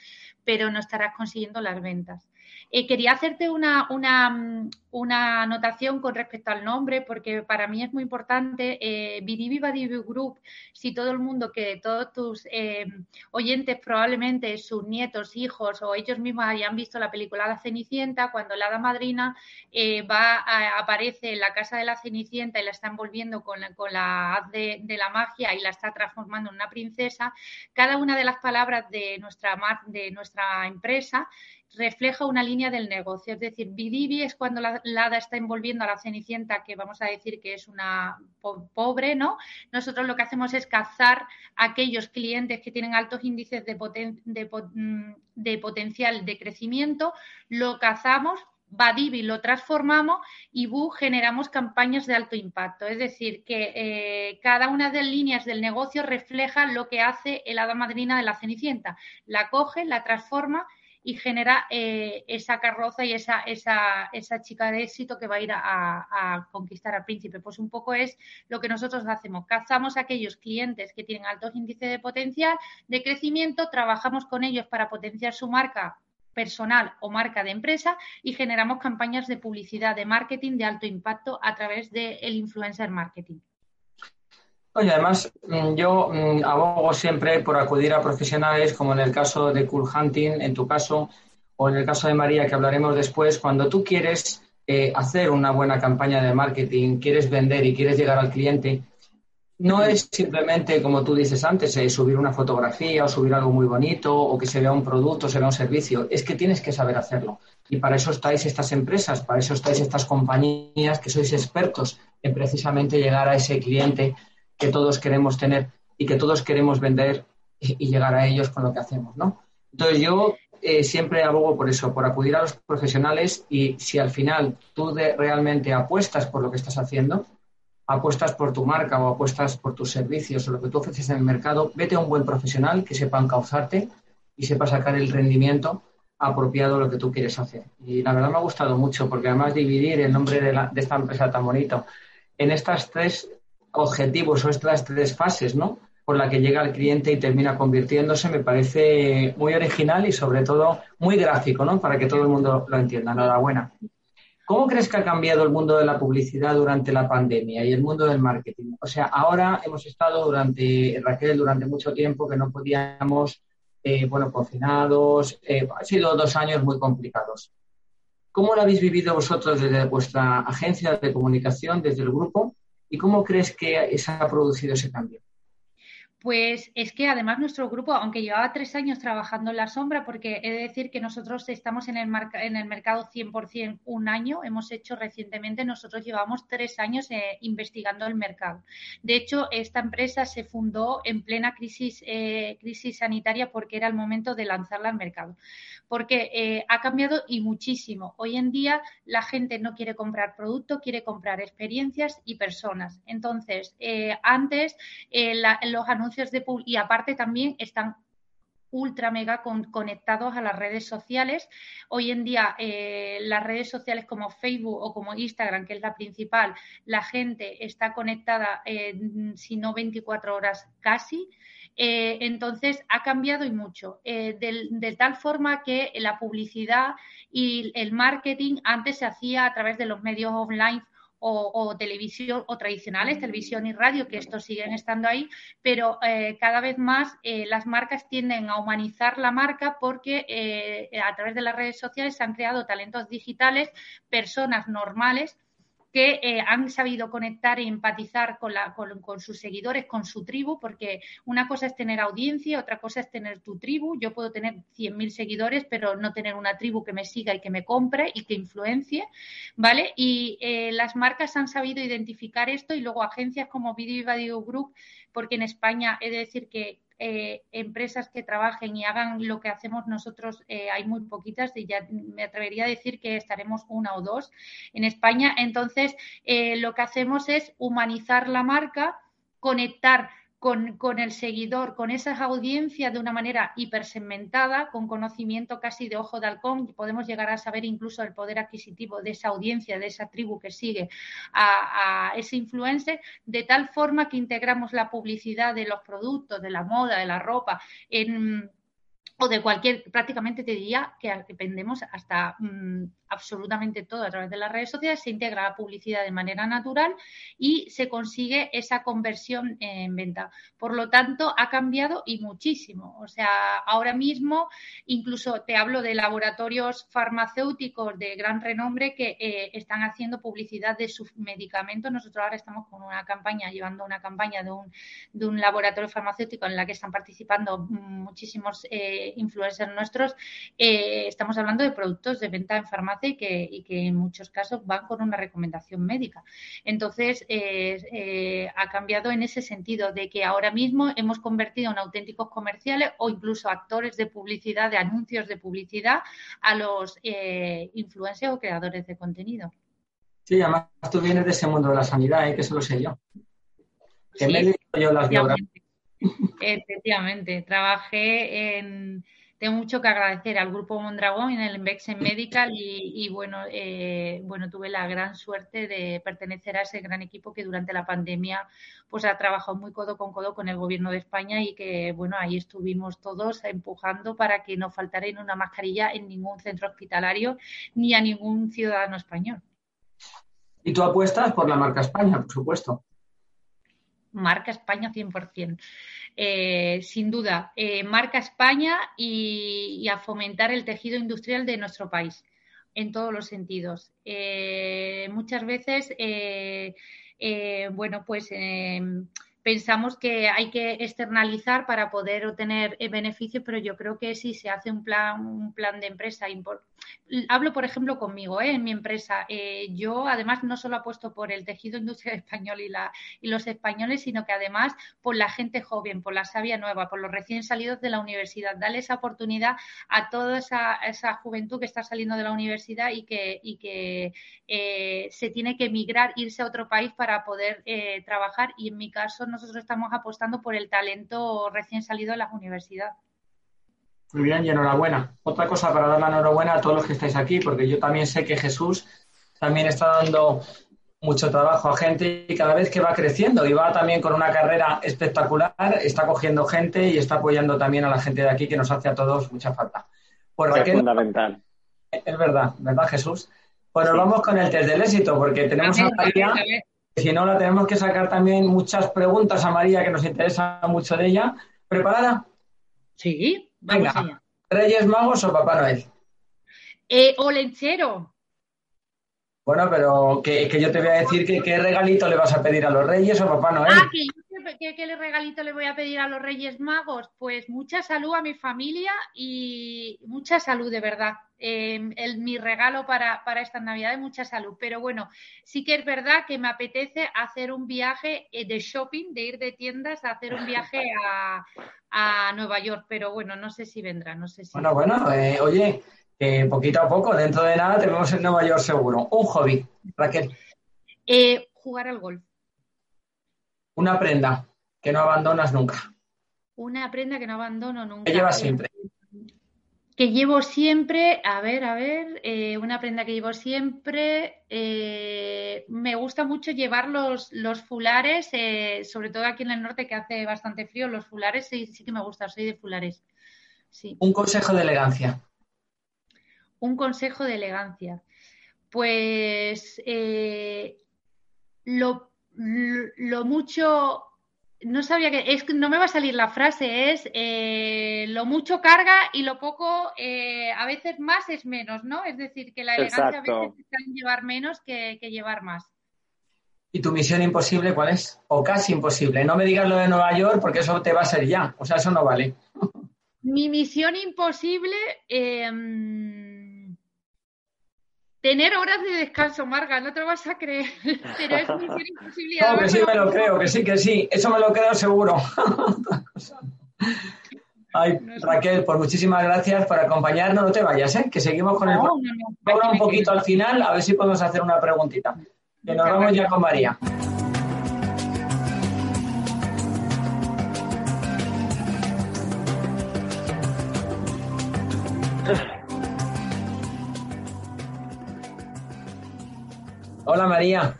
pero no estarás consiguiendo las ventas. Eh, quería hacerte una, mm, una, anotación con respecto al nombre, porque para mí es muy importante. Eh, Bidibi Group, si todo el mundo, que todos tus eh, oyentes, probablemente sus nietos, hijos o ellos mismos hayan visto la película La Cenicienta, cuando la hada eh, va aparece en la casa de la Cenicienta y la está envolviendo con la, con la haz de, de, la magia y la está transformando en una princesa, cada una de las palabras de nuestra, de nuestra empresa refleja una línea del negocio. Es decir, Bidivi es cuando la, hada está envolviendo a la cenicienta, que vamos a decir que es una pobre, ¿no? Nosotros lo que hacemos es cazar aquellos clientes que tienen altos índices de, mm, de potencial de crecimiento, lo cazamos Badivi lo transformamos y Bu generamos campañas de alto impacto. Es decir, que eh, cada una de las líneas del negocio refleja lo que hace el hada madrina de la Cenicienta. La coge, la transforma y genera eh, esa carroza y esa, esa, esa, chica de éxito que va a ir a, conquistar al príncipe. Pues un poco es lo que nosotros hacemos. Cazamos a aquellos clientes que tienen altos índices de potencial, de crecimiento, trabajamos con ellos para potenciar su marca personal o marca de empresa y generamos campañas de publicidad, de marketing de alto impacto a través del influencer marketing. Oye, además, mm, yo mm, abogo siempre por acudir a profesionales, como en el caso de Cool Hunting, en tu caso, o en el caso de María, que hablaremos después, cuando tú quieres eh, hacer una buena campaña de marketing, quieres vender y quieres llegar al cliente, no es simplemente, como tú dices antes, eh, subir una fotografía o subir algo muy bonito o que se vea un producto, se vea un servicio. Es que tienes que saber hacerlo. Y para eso estáis estas empresas, para eso estáis estas compañías que sois expertos en precisamente llegar a ese cliente que todos queremos tener y que todos queremos vender y, llegar a ellos con lo que hacemos, ¿no? Entonces yo eh, siempre abogo por eso, por acudir a los profesionales y si al final tú realmente apuestas por lo que estás haciendo, apuestas por tu marca o apuestas por tus servicios o lo que tú ofreces en el mercado, vete a un buen profesional que sepa encauzarte y sepa sacar el rendimiento apropiado a lo que tú quieres hacer. Y la verdad me ha gustado mucho porque además dividir el nombre de, de esta empresa tan bonito en estas tres objetivos o estas tres fases, ¿no? Por la que llega el cliente y termina convirtiéndose, me parece muy original y sobre todo muy gráfico, ¿no? Para que todo el mundo lo entienda. Enhorabuena. ¿Cómo crees que ha cambiado el mundo de la publicidad durante la pandemia y el mundo del marketing? O sea, ahora hemos estado durante, Raquel, durante mucho tiempo que no podíamos, eh, bueno, confinados, eh, han sido dos años muy complicados. ¿Cómo lo habéis vivido vosotros desde vuestra agencia de comunicación, desde el grupo? ¿Y cómo crees que se ha producido ese cambio? Pues es que además nuestro grupo, aunque llevaba tres años trabajando en la sombra, porque he de decir que nosotros estamos en el, en el mercado 100% un año, hemos hecho recientemente, nosotros llevamos tres años eh, investigando el mercado. De hecho, esta empresa se fundó en plena crisis, eh, crisis sanitaria porque era el momento de lanzarla al mercado. Porque eh, ha cambiado y muchísimo. Hoy en día la gente no quiere comprar producto, quiere comprar experiencias y personas. Entonces, antes los anuncios de y aparte también están ultra mega conectados a las redes sociales. Hoy en día eh, las redes sociales como Facebook o como Instagram, que es la principal, la gente está conectada, eh, si no 24 horas casi. Eh, entonces ha cambiado y mucho, de, tal forma que la publicidad y el marketing antes se hacía a través de los medios online o, televisión o tradicionales, televisión y radio, que estos siguen estando ahí, pero eh, cada vez más eh, las marcas tienden a humanizar la marca porque eh, a través de las redes sociales se han creado talentos digitales, personas normales que eh, han sabido conectar e empatizar con, la, con, sus seguidores, con su tribu, porque una cosa es tener audiencia, otra cosa es tener tu tribu. Yo puedo tener 100.000 seguidores, pero no tener una tribu que me siga y que me compre y que influencie, ¿vale? Y eh, las marcas han sabido identificar esto y luego agencias como Video y Radio Group, porque en España he de decir que eh, empresas que trabajen y hagan lo que hacemos nosotros, eh, hay muy poquitas y ya me atrevería a decir que estaremos una o dos en España. Entonces, eh, lo que hacemos es humanizar la marca, conectar con, el seguidor, con esas audiencias de una manera hipersegmentada, con conocimiento casi de ojo de halcón, podemos llegar a saber incluso el poder adquisitivo de esa audiencia, de esa tribu que sigue a, a ese influencer, de tal forma que integramos la publicidad de los productos, de la moda, de la ropa, en o de cualquier, prácticamente te diría que dependemos hasta mm, absolutamente todo a través de las redes sociales, se integra la publicidad de manera natural y se consigue esa conversión en venta. Por lo tanto, ha cambiado y muchísimo. O sea, ahora mismo incluso te hablo de laboratorios farmacéuticos de gran renombre que eh, están haciendo publicidad de sus medicamentos. Nosotros ahora estamos con una campaña, llevando una campaña de un, de un laboratorio farmacéutico en la que están participando muchísimos eh, eh, influencers nuestros, eh, estamos hablando de productos de venta en farmacia y que, y que en muchos casos van con una recomendación médica. Entonces, ha cambiado en ese sentido de que ahora mismo hemos convertido en auténticos comerciales o incluso actores de publicidad, de anuncios de publicidad a los influencers o creadores de contenido. Sí, además tú vienes de ese mundo de la sanidad, ¿eh? que eso lo sé yo. Que me he yo las biografías. Efectivamente, trabajé en. Tengo mucho que agradecer al grupo Mondragón en el Invexen Medical y, bueno, eh, bueno, tuve la gran suerte de pertenecer a ese gran equipo que durante la pandemia pues ha trabajado muy codo con codo con el gobierno de España y que bueno, ahí estuvimos todos empujando para que no faltara una mascarilla en ningún centro hospitalario ni a ningún ciudadano español. Y tú apuestas por la marca España, por supuesto. Marca España 100%. Eh, sin duda, eh, marca España y, a fomentar el tejido industrial de nuestro país en todos los sentidos. Eh, muchas veces, bueno, pues pensamos que hay que externalizar para poder obtener beneficios, pero yo creo que si se hace un plan, un plan de empresa hablo, por ejemplo, conmigo, ¿eh? en mi empresa. Eh, yo, además, no solo apuesto por el tejido industrial español y, la, y los españoles, sino que además por la gente joven, por la savia nueva, por los recién salidos de la universidad. Darle esa oportunidad a toda esa, juventud que está saliendo de la universidad y que, eh, se tiene que emigrar, irse a otro país para poder trabajar. Y en mi caso, nosotros estamos apostando por el talento recién salido de las universidades. Muy bien y enhorabuena. Otra cosa para dar la enhorabuena a todos los que estáis aquí, porque yo también sé que Jesús también está dando mucho trabajo a gente y cada vez que va creciendo y va también con una carrera espectacular, está cogiendo gente y está apoyando también a la gente de aquí que nos hace a todos mucha falta. Pues es fundamental. Es verdad, ¿verdad Jesús? Pues nos vamos con el test del éxito porque tenemos a María, si no la tenemos que sacar también muchas preguntas a María que nos interesa mucho de ella. ¿Preparada? Sí. Venga, ¿Reyes Magos o Papá Noel? Eh, o lenchero. Bueno, pero que, que, yo te voy a decir que qué regalito le vas a pedir a los Reyes o Papá Noel. Ah, que ¿qué, regalito le voy a pedir a los Reyes Magos? Pues mucha salud a mi familia y mucha salud, de verdad. Em, el, mi regalo para, para estas Navidades, mucha salud. Pero bueno, sí que es verdad que me apetece hacer un viaje eh, de shopping, de ir de tiendas a hacer un viaje a, Nueva York. Pero bueno, no sé si vendrá, no sé si. Bueno, bueno, eh, oye, poquito a poco, dentro de nada, tenemos en Nueva York seguro. Un hobby, Raquel. Eh, jugar al golf. Una prenda que no abandonas nunca. Una prenda que no abandono nunca. Que llevas siempre. Que llevo siempre, a ver, a ver, eh, una prenda que llevo siempre. Eh, me gusta mucho llevar los, los fulares, eh, sobre todo aquí en el norte que hace bastante frío, los fulares sí, sí que me gusta, soy de fulares. Sí. Un consejo de elegancia. Un consejo de elegancia. Pues lo lo mucho, no sabía que, es no me va a salir la frase, es eh, lo mucho carga y lo poco, eh, a veces más es menos, ¿no? Es decir, que la elegancia a veces está en llevar menos que, llevar más. ¿Y tu misión imposible cuál es? O casi imposible. No me digas lo de Nueva York porque eso te va a ser ya. O sea, eso no vale. Mi misión imposible. Eh, Tener horas de descanso, Marga, no te lo vas a creer, pero es misión imposible. No, que sí me lo creo, que sí, que sí, eso me lo creo seguro. Ay, Raquel, pues muchísimas gracias por acompañarnos. No te vayas, ¿eh? que seguimos con el. No, no, un poquito al final, a ver si podemos hacer una preguntita. Que nos vamos ya con María. Hola María.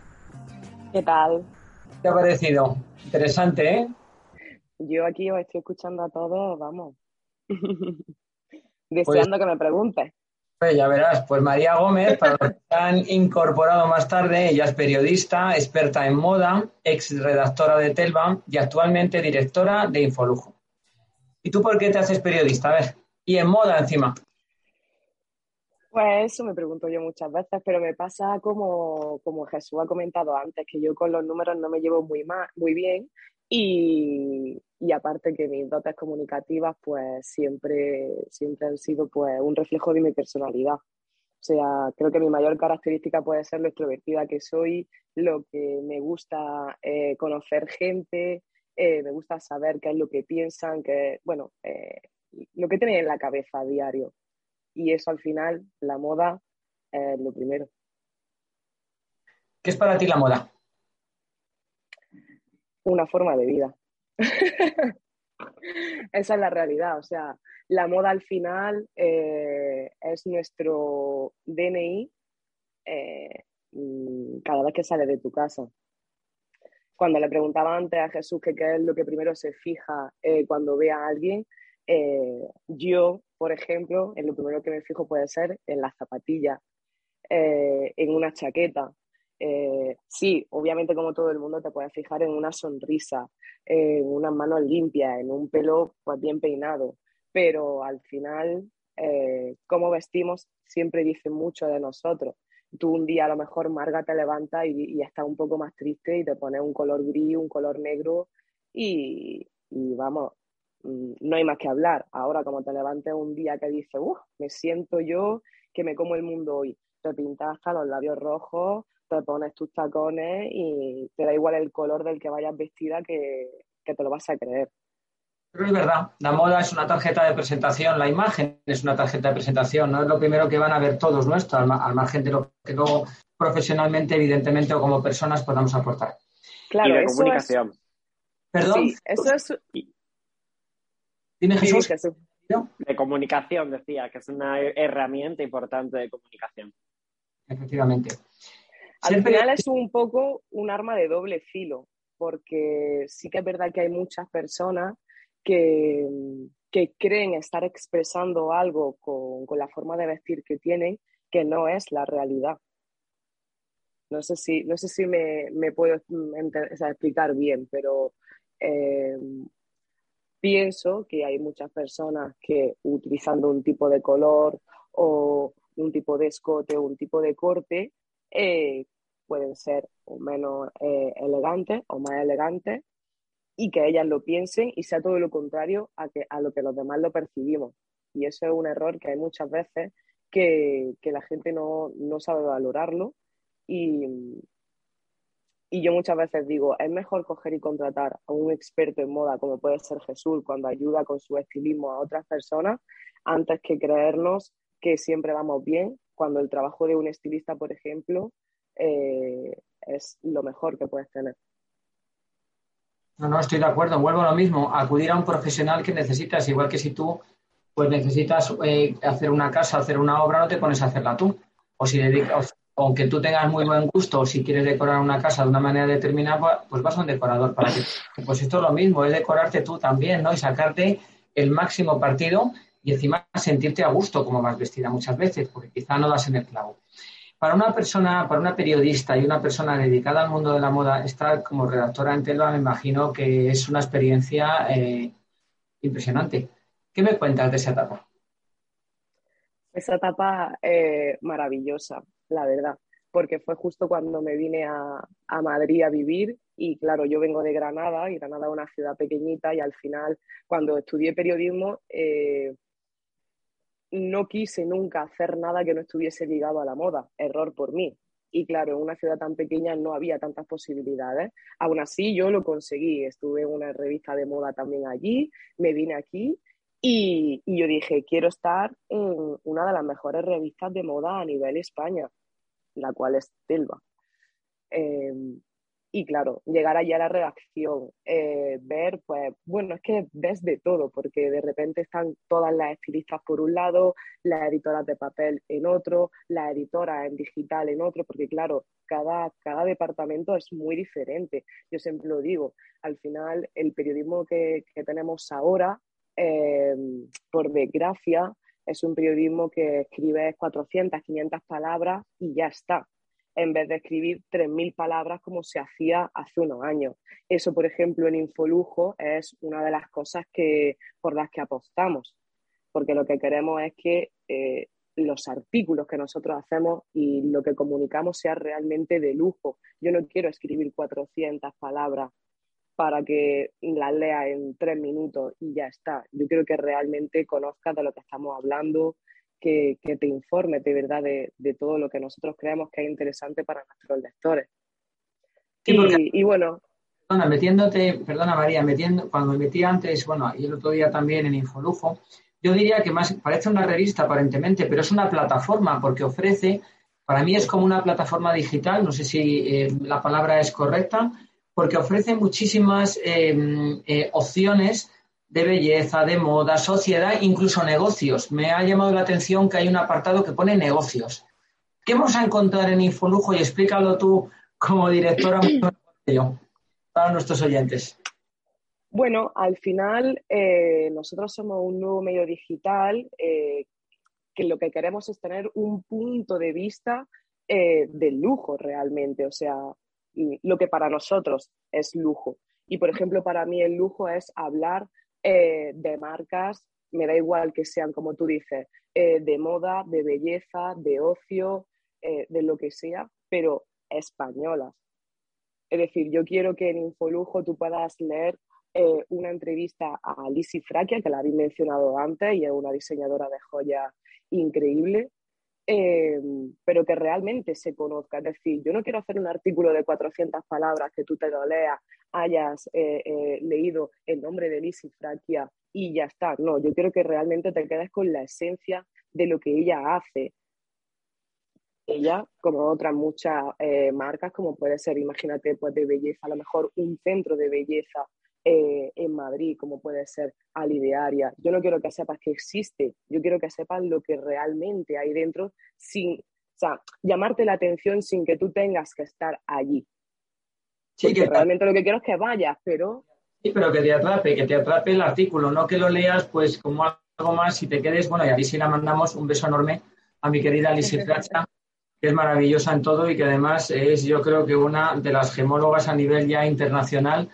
¿Qué tal? ¿Qué te ha parecido? Interesante, ¿eh? Yo aquí os estoy escuchando a todos, vamos. Deseando pues que me preguntes. Pues ya verás, pues María Gómez, para los que han incorporado más tarde, ella es periodista, experta en moda, ex redactora de Telva y actualmente directora de Infolujo. ¿Y tú por qué te haces periodista? A ver, y en moda encima. Pues eso me pregunto yo muchas veces, pero me pasa como, como Jesús ha comentado antes, que yo con los números no me llevo muy, muy bien y, aparte que mis dotes comunicativas pues siempre, siempre han sido pues un reflejo de mi personalidad. O sea, creo que mi mayor característica puede ser lo extrovertida que soy, lo que me gusta eh, conocer gente, eh, me gusta saber qué es lo que piensan, que, bueno, eh, lo que tienen en la cabeza a diario. Y eso al final, la moda es lo primero. ¿Qué es para ti la moda? Una forma de vida. Esa es la realidad. O sea, la moda al final eh, es nuestro DNI eh, mm, cada vez que sale de tu casa. Cuando le preguntaba antes a Jesús que qué es lo que primero se fija eh, cuando ve a alguien, yo, por ejemplo, en lo primero que me fijo puede ser en las zapatillas, en una chaqueta, eh, sí, obviamente como todo el mundo te puedes fijar en una sonrisa, en unas manos limpias, en un pelo pues bien peinado, pero al final eh, cómo vestimos siempre dice mucho de nosotros. Tú un día a lo mejor, Marga, te levanta y, y estás un poco más triste y te pones un color gris, un color negro y, y vamos, no hay más que hablar. Ahora, como te levantes un día que dices, uff, me siento yo que me como el mundo hoy, te pintas hasta los labios rojos, te pones tus tacones y te da igual el color del que vayas vestida que, te lo vas a creer. Pero es verdad, la moda es una tarjeta de presentación, la imagen es una tarjeta de presentación, no es lo primero que van a ver todos nuestros, al, margen de lo que luego profesionalmente, evidentemente, o como personas podamos aportar. Claro, y de comunicación. Perdón. Sí, eso es. ¿Tiene Jesús? De comunicación, decía, que es una herramienta importante de comunicación. Efectivamente. Al final es un poco un arma de doble filo, porque sí que es verdad que hay muchas personas que, creen estar expresando algo con, la forma de vestir que tienen, que no es la realidad. No sé si, no sé si me, puedo explicar bien, pero eh, pienso que hay muchas personas que utilizando un tipo de color o un tipo de escote o un tipo de corte, eh, pueden ser menos eh, elegantes o más elegantes y que ellas lo piensen y sea todo lo contrario a, que, a lo que los demás lo percibimos. Y eso es un error que hay muchas veces que, la gente no, sabe valorarlo y, y yo muchas veces digo, es mejor coger y contratar a un experto en moda como puede ser Jesús cuando ayuda con su estilismo a otras personas antes que creernos que siempre vamos bien cuando el trabajo de un estilista, por ejemplo, eh, es lo mejor que puedes tener. No, no, estoy de acuerdo. Vuelvo a lo mismo. Acudir a un profesional que necesitas, igual que si tú pues necesitas eh, hacer una casa, hacer una obra, no te pones a hacerla tú. O si dedicas, aunque tú tengas muy buen gusto, si quieres decorar una casa de una manera determinada, pues vas a un decorador para que. Pues esto es lo mismo, es decorarte tú también, ¿no? Y sacarte el máximo partido y encima sentirte a gusto como vas vestida muchas veces, porque quizá no das en el clavo. Para una persona, para una periodista y una persona dedicada al mundo de la moda, estar como redactora en Telva me imagino que es una experiencia eh, impresionante. ¿Qué me cuentas de esa etapa? Esa etapa eh, maravillosa, la verdad, porque fue justo cuando me vine a, Madrid a vivir y claro, yo vengo de Granada y Granada es una ciudad pequeñita y al final cuando estudié periodismo eh, no quise nunca hacer nada que no estuviese ligado a la moda, error por mí. Y claro, en una ciudad tan pequeña no había tantas posibilidades. Aún así, yo lo conseguí. Estuve en una revista de moda también allí, me vine aquí y, yo dije, quiero estar en una de las mejores revistas de moda a nivel España, la cual es Telva. Em, y claro, llegar allá a la redacción, eh, ver, pues, bueno, es que ves de todo, porque de repente están todas las estilistas por un lado, las editoras de papel en otro, las editoras en digital en otro, porque claro, cada, cada departamento es muy diferente. Yo siempre lo digo, al final el periodismo que, tenemos ahora, eh, por desgracia, es un periodismo que escribe 400, 500 palabras y ya está en vez de escribir 3.000 palabras como se hacía hace unos años. Eso, por ejemplo, en Infolujo es una de las cosas que, por las que apostamos, porque lo que queremos es que eh, los artículos que nosotros hacemos y lo que comunicamos sea realmente de lujo. Yo no quiero escribir 400 palabras para que la lea en tres minutos y ya está. Yo quiero que realmente conozcas de lo que estamos hablando, que, te informes de verdad de, todo lo que nosotros creemos que es interesante para nuestros lectores. y, bueno. Perdona, metiéndote, perdona María, metiendo, cuando me metí antes, bueno, y el otro día también en Infolujo, yo diría que más parece una revista aparentemente, pero es una plataforma porque ofrece, para mí es como una plataforma digital, no sé si eh, la palabra es correcta, porque ofrece muchísimas em, eh, opciones de belleza, de moda, sociedad, incluso negocios. Me ha llamado la atención que hay un apartado que pone negocios. ¿Qué vamos a encontrar en Infolujo? Y explícalo tú como directora para nuestros oyentes. Bueno, al final eh, nosotros somos un nuevo medio digital eh, que lo que queremos es tener un punto de vista de lujo realmente. O sea, lo que para nosotros es lujo. Y, por ejemplo, para mí el lujo es hablar eh, de marcas, me da igual que sean, como tú dices, eh, de moda, de belleza, de ocio, eh, de lo que sea, pero españolas. Es decir, yo quiero que en Infolujo tú puedas leer una entrevista a Lizzie Fraquia, que la habéis mencionado antes, y es una diseñadora de joyas increíble, Em, pero que realmente se conozca. Es decir, yo no quiero hacer un artículo de 400 palabras que tú te lo leas, hayas eh, eh, leído el nombre de Fraquia y ya está. No, yo quiero que realmente te quedes con la esencia de lo que ella hace. Ella, como otras muchas eh, marcas, como puede ser, imagínate, pues de belleza, a lo mejor un centro de belleza eh, en Madrid, como puede ser Alidearia. Yo no quiero que sepas que existe, yo quiero que sepas lo que realmente hay dentro sin, o sea, llamarte la atención sin que tú tengas que estar allí. Sí, que realmente lo que quiero es que vayas, pero... Sí, pero que te atrape, que te atrape el artículo, no que lo leas pues como algo más y te quedes, bueno, y a sí la mandamos un beso enorme a mi querida Alicia Flacha, que es maravillosa en todo y que además es yo creo que una de las gemólogas a nivel ya internacional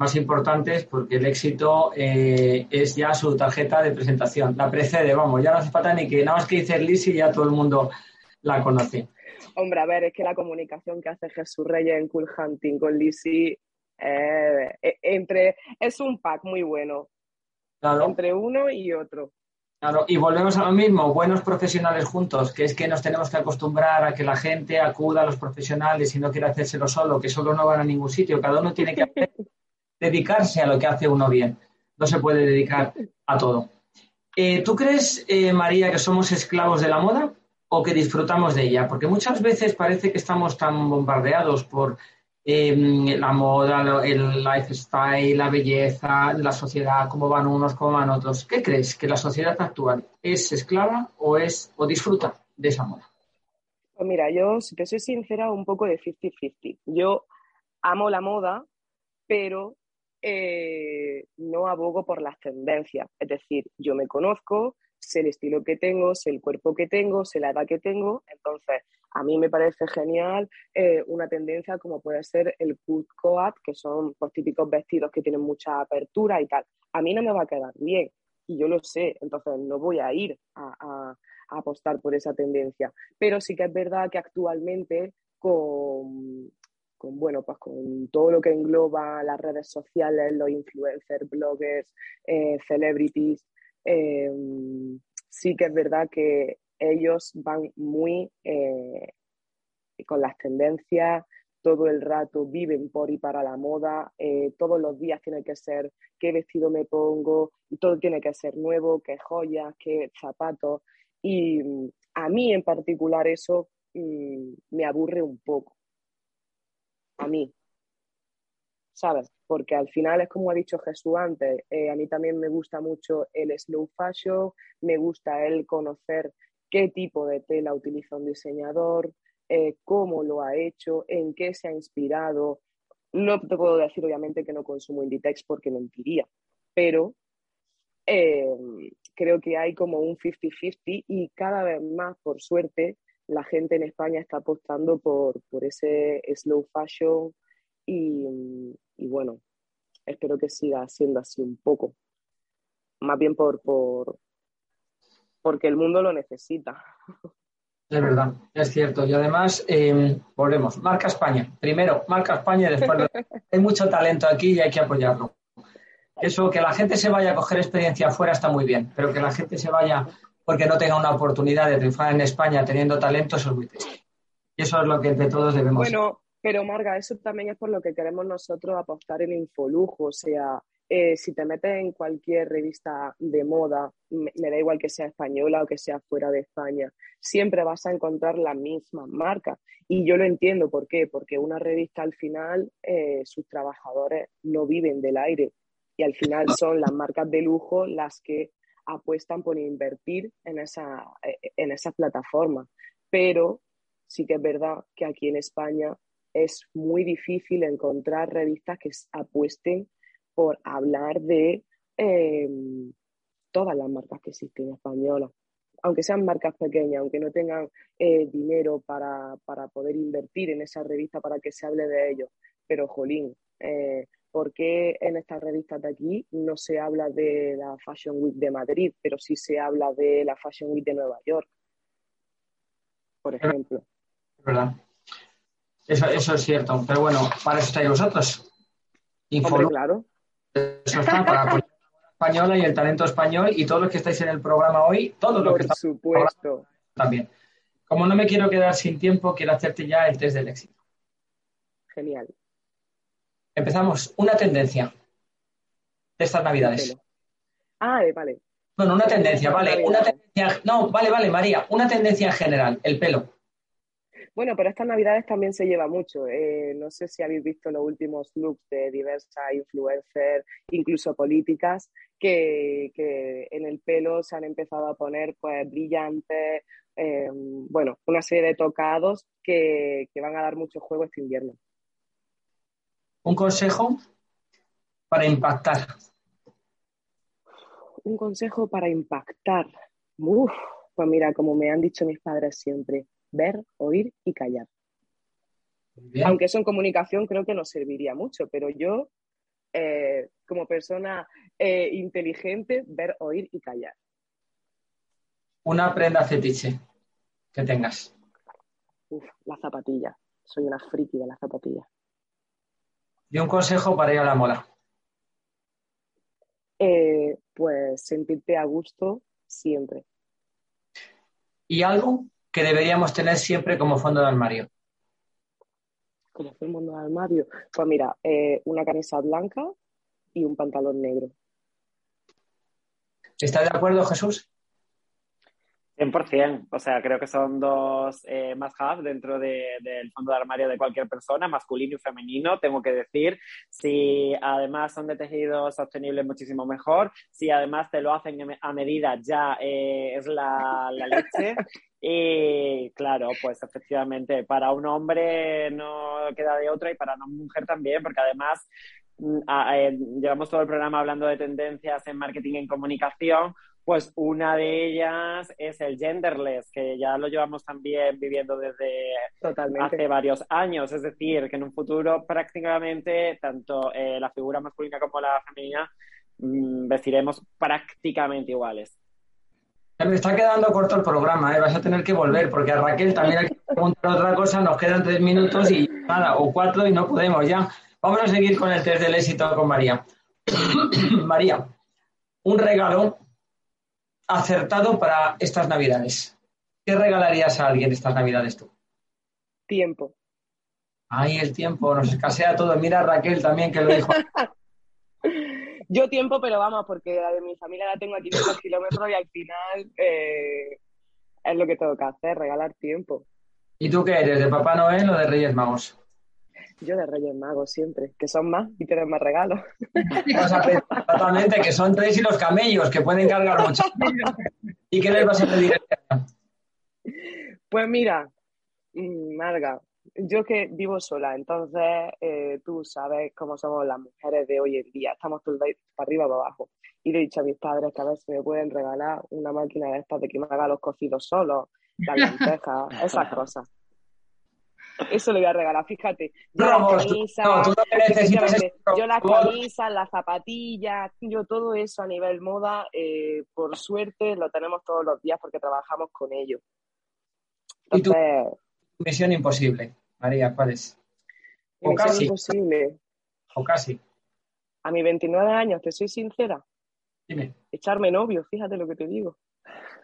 más importantes porque el éxito eh, es ya su tarjeta de presentación. La precede, vamos, ya no hace falta ni que nada más que dices Lisi ya todo el mundo la conoce. Hombre, a ver, es que la comunicación que hace Jesús Reyes en Cool Hunting con Lisi eh, e, entre, es un pack muy bueno. Claro. Entre uno y otro. Claro, y volvemos a lo mismo, buenos profesionales juntos, que es que nos tenemos que acostumbrar a que la gente acuda a los profesionales y no quiere hacérselo solo, que solo no van a ningún sitio, cada uno tiene que hacer dedicarse a lo que hace uno bien. No se puede dedicar a todo. Eh, ¿Tú crees, eh, María, que somos esclavos de la moda o que disfrutamos de ella? Porque muchas veces parece que estamos tan bombardeados por em, la moda, el lifestyle, la belleza, la sociedad, cómo van unos, cómo van otros. ¿Qué crees? ¿Que la sociedad actual es esclava o, es, o disfruta de esa moda? Pues mira, yo, si te soy sincera, un poco de 50-50. Yo amo la moda, pero eh, no abogo por las tendencias. Es decir, yo me conozco, sé el estilo que tengo, sé el cuerpo que tengo, sé la edad que tengo. Entonces, a mí me parece genial eh, una tendencia como puede ser el cut coat, que son pues, típicos vestidos que tienen mucha apertura y tal. A mí no me va a quedar bien y yo lo sé, entonces no voy a ir a apostar por esa tendencia. Pero sí que es verdad que actualmente con, con, bueno, pues con todo lo que engloba las redes sociales, los influencers, bloggers, eh, celebrities, eh, sí que es verdad que ellos van muy eh, con las tendencias, todo el rato viven por y para la moda, todos los días tiene que ser qué vestido me pongo, y todo tiene que ser nuevo, qué joyas, qué zapatos. Y mm, a mí en particular eso mm, me aburre un poco a mí, ¿sabes? Porque al final es como ha dicho Jesús antes, eh, a mí también me gusta mucho el slow fashion, me gusta el conocer qué tipo de tela utiliza un diseñador, eh, cómo lo ha hecho, en qué se ha inspirado. No te puedo decir obviamente que no consumo Inditex porque mentiría, pero eh, creo que hay como un 50-50 y cada vez más, por suerte, la gente en España está apostando por, ese slow fashion y, bueno, espero que siga siendo así un poco. Más bien por, por porque el mundo lo necesita. Es verdad, es cierto. Y además, eh, volvemos, marca España. Primero, marca España y después hay mucho talento aquí y hay que apoyarlo. Eso, que la gente se vaya a coger experiencia afuera está muy bien, pero que la gente se vaya porque no tenga una oportunidad de triunfar en España teniendo talento, eso es muy triste. Y eso es lo que entre todos debemos. Bueno, pero Marga, eso también es por lo que queremos nosotros apostar en Infolujo. O sea, eh, si te metes en cualquier revista de moda, me, da igual que sea española o que sea fuera de España, siempre vas a encontrar la misma marca. Y yo lo entiendo, ¿por qué? Porque una revista al final, eh, sus trabajadores no viven del aire y al final son las marcas de lujo las que apuestan por invertir en esa, en esa plataforma. Pero sí que es verdad que aquí en España es muy difícil encontrar revistas que apuesten por hablar de em, todas las marcas que existen españolas, aunque sean marcas pequeñas, aunque no tengan eh, dinero para, poder invertir en esa revista para que se hable de ellos. Pero, jolín, eh, ¿por qué en estas revistas de aquí no se habla de la Fashion Week de Madrid, pero sí se habla de la Fashion Week de Nueva York? Por ejemplo. verdad. Eso, eso es cierto. Pero bueno, para eso estáis vosotros. claro. Eso está para la española y el talento español y todos los que estáis en el programa hoy, todos los que están supuesto. también. Como no me quiero quedar sin tiempo, quiero hacerte ya el test del éxito. Genial. Empezamos. Una tendencia de estas navidades. Ah, vale. Bueno, una tendencia, vale. Una tendencia, no, vale, vale, María. Una tendencia en general, el pelo. Bueno, pero estas navidades también se lleva mucho. Eh, no sé si habéis visto los últimos looks de diversas influencers, incluso políticas, que, en el pelo se han empezado a poner pues brillantes, em, bueno, una serie de tocados que, que van a dar mucho juego este invierno. Un consejo para impactar. Un consejo para impactar. Uf, pues mira, como me han dicho mis padres siempre, ver, oír y callar. Aunque eso en comunicación creo que nos serviría mucho, pero yo, eh, como persona eh, inteligente, ver, oír y callar. Una prenda fetiche que tengas. Uf, la zapatilla. Soy una friki de la zapatilla. Y un consejo para ir a la moda. Eh, pues sentirte a gusto siempre. ¿Y algo que deberíamos tener siempre como fondo de armario? Como fondo de armario. Pues mira, eh, una camisa blanca y un pantalón negro. ¿Estás de acuerdo, Jesús? 100%, o sea, creo que son dos eh, must-have dentro del fondo de armario de cualquier persona, masculino y femenino, tengo que decir. Si además son de tejido sostenible, muchísimo mejor. Si además te lo hacen a medida, ya eh, es la, leche. Y claro, pues efectivamente, para un hombre no queda de otra y para una mujer también, porque además mm, eh, llevamos todo el programa hablando de tendencias en marketing y en comunicación, pues una de ellas es el genderless, que ya lo llevamos también viviendo desde hace varios años. Es decir, que en un futuro prácticamente tanto eh, la figura masculina como la femenina mm, vestiremos prácticamente iguales. Me está quedando corto el programa, ¿eh? vas a tener que volver, porque a Raquel también hay que preguntar otra cosa, nos quedan tres minutos y nada, o cuatro y no podemos ya. Vamos a seguir con el test del éxito con María. María, un regalo acertado para estas navidades? ¿Qué regalarías a alguien estas navidades tú? Tiempo. Ay, el tiempo, nos escasea todo. Mira Raquel también que lo dijo. Yo tiempo, pero vamos, porque de mi familia la tengo a 500 kilómetros y al final eh, es lo que tengo que hacer, regalar tiempo. ¿Y tú qué eres, de Papá Noel o de Reyes Magos? Yo de Reyes Magos siempre, que son más y tienen más regalos. Exactamente, que son tres y los camellos, que pueden cargar mucho. ¿Y qué les vas a pedir? Pues mira, mm, Marga, yo que vivo sola, entonces eh, tú sabes cómo somos las mujeres de hoy en día, estamos todo para arriba para abajo. Y le he dicho a mis padres que a veces me pueden regalar una máquina de estas de que me haga los cocidos solos, las lentejas, esas cosas. Eso le voy a regalar, fíjate. Yo las camisas, yo las camisas, las zapatillas, yo todo eso a nivel moda, eh, por suerte lo tenemos todos los días porque trabajamos con ello. ¿Y tu misión imposible, María, cuál es? O casi. imposible. O casi. A mis 29 años, te soy sincera. Dime. Echarme novio, fíjate lo que te digo.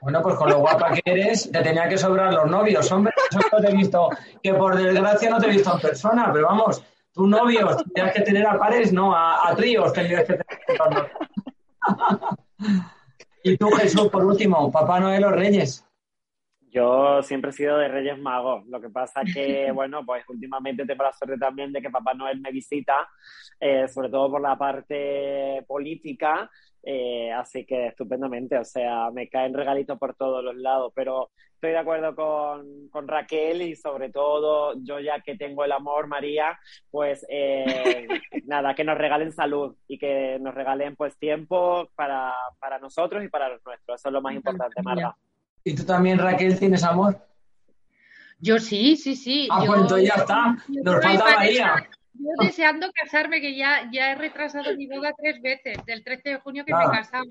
Bueno, pues con lo guapa que eres, te tenía que sobrar los novios, hombre. Eso no te he visto, que por desgracia no te he visto en persona, pero vamos, tus novios tienes que tener a pares, no, a, tríos tendrías que tener. y tú, Jesús, por último, Papá Noel o Reyes. Yo siempre he sido de Reyes Magos. Lo que pasa que, bueno, pues últimamente tengo la suerte también de que Papá Noel me visita, eh, sobre todo por la parte política. Eh, así que estupendamente, o sea, me caen regalitos por todos los lados, pero estoy de acuerdo con, con Raquel y sobre todo yo ya que tengo el amor, María, pues eh, nada, que nos regalen salud y que nos regalen pues tiempo para, para nosotros y para los nuestros. Eso es lo más importante, Marga. ¿Y tú también, Raquel, tienes amor? Yo sí, sí, sí. Ah, pues entonces ya está. Nos falta María. Yo deseando casarme, que ya, ya he retrasado mi boda tres veces, del 13 de junio que me casaba.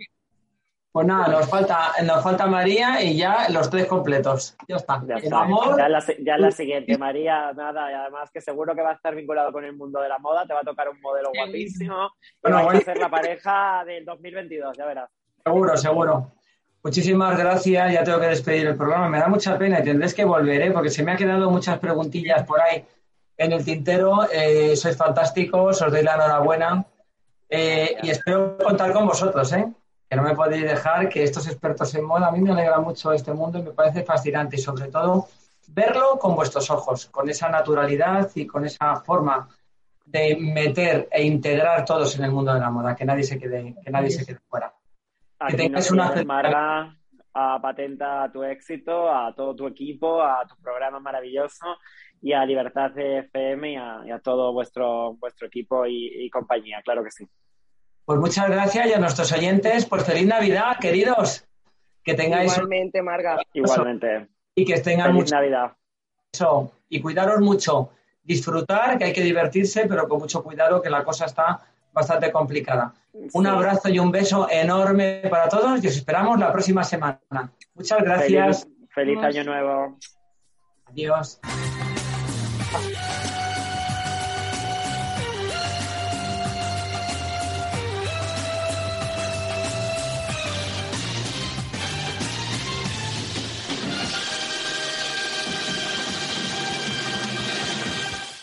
Pues nada, nos falta, nos falta María y ya los tres completos. Ya está. Ya, está. Amor... ya, la, ya la siguiente, María, nada, y además que seguro que va a estar vinculado con el mundo de la moda, te va a tocar un modelo guapísimo. Bueno, a ser la pareja del 2022, ya verás. Seguro, seguro. Muchísimas gracias, ya tengo que despedir el programa. Me da mucha pena y tendréis que volver, ¿eh? porque se me han quedado muchas preguntillas por ahí en el tintero. Eh, sois fantásticos, os doy la enhorabuena eh, y espero contar con vosotros, ¿eh? que no me podéis dejar, que estos expertos en moda, a mí me alegra mucho este mundo y me parece fascinante y sobre todo verlo con vuestros ojos, con esa naturalidad y con esa forma de meter e integrar todos en el mundo de la moda, que nadie se quede, que nadie se quede fuera que tengas una Marga, a Patenta tu éxito, a todo tu equipo, a tu programa maravilloso y a Libertad de FM y a, todo vuestro, vuestro equipo y, compañía, claro que sí. Pues muchas gracias y a nuestros oyentes, pues feliz Navidad, queridos. Que tengáis. Igualmente, Marga. Igualmente. Y que tengan feliz Navidad. Eso. Y cuidaros mucho. Disfrutar, que hay que divertirse, pero con mucho cuidado, que la cosa está bastante complicada. Un abrazo y un beso enorme para todos y os esperamos la próxima semana. Muchas gracias. Feliz, feliz año nuevo. Adiós.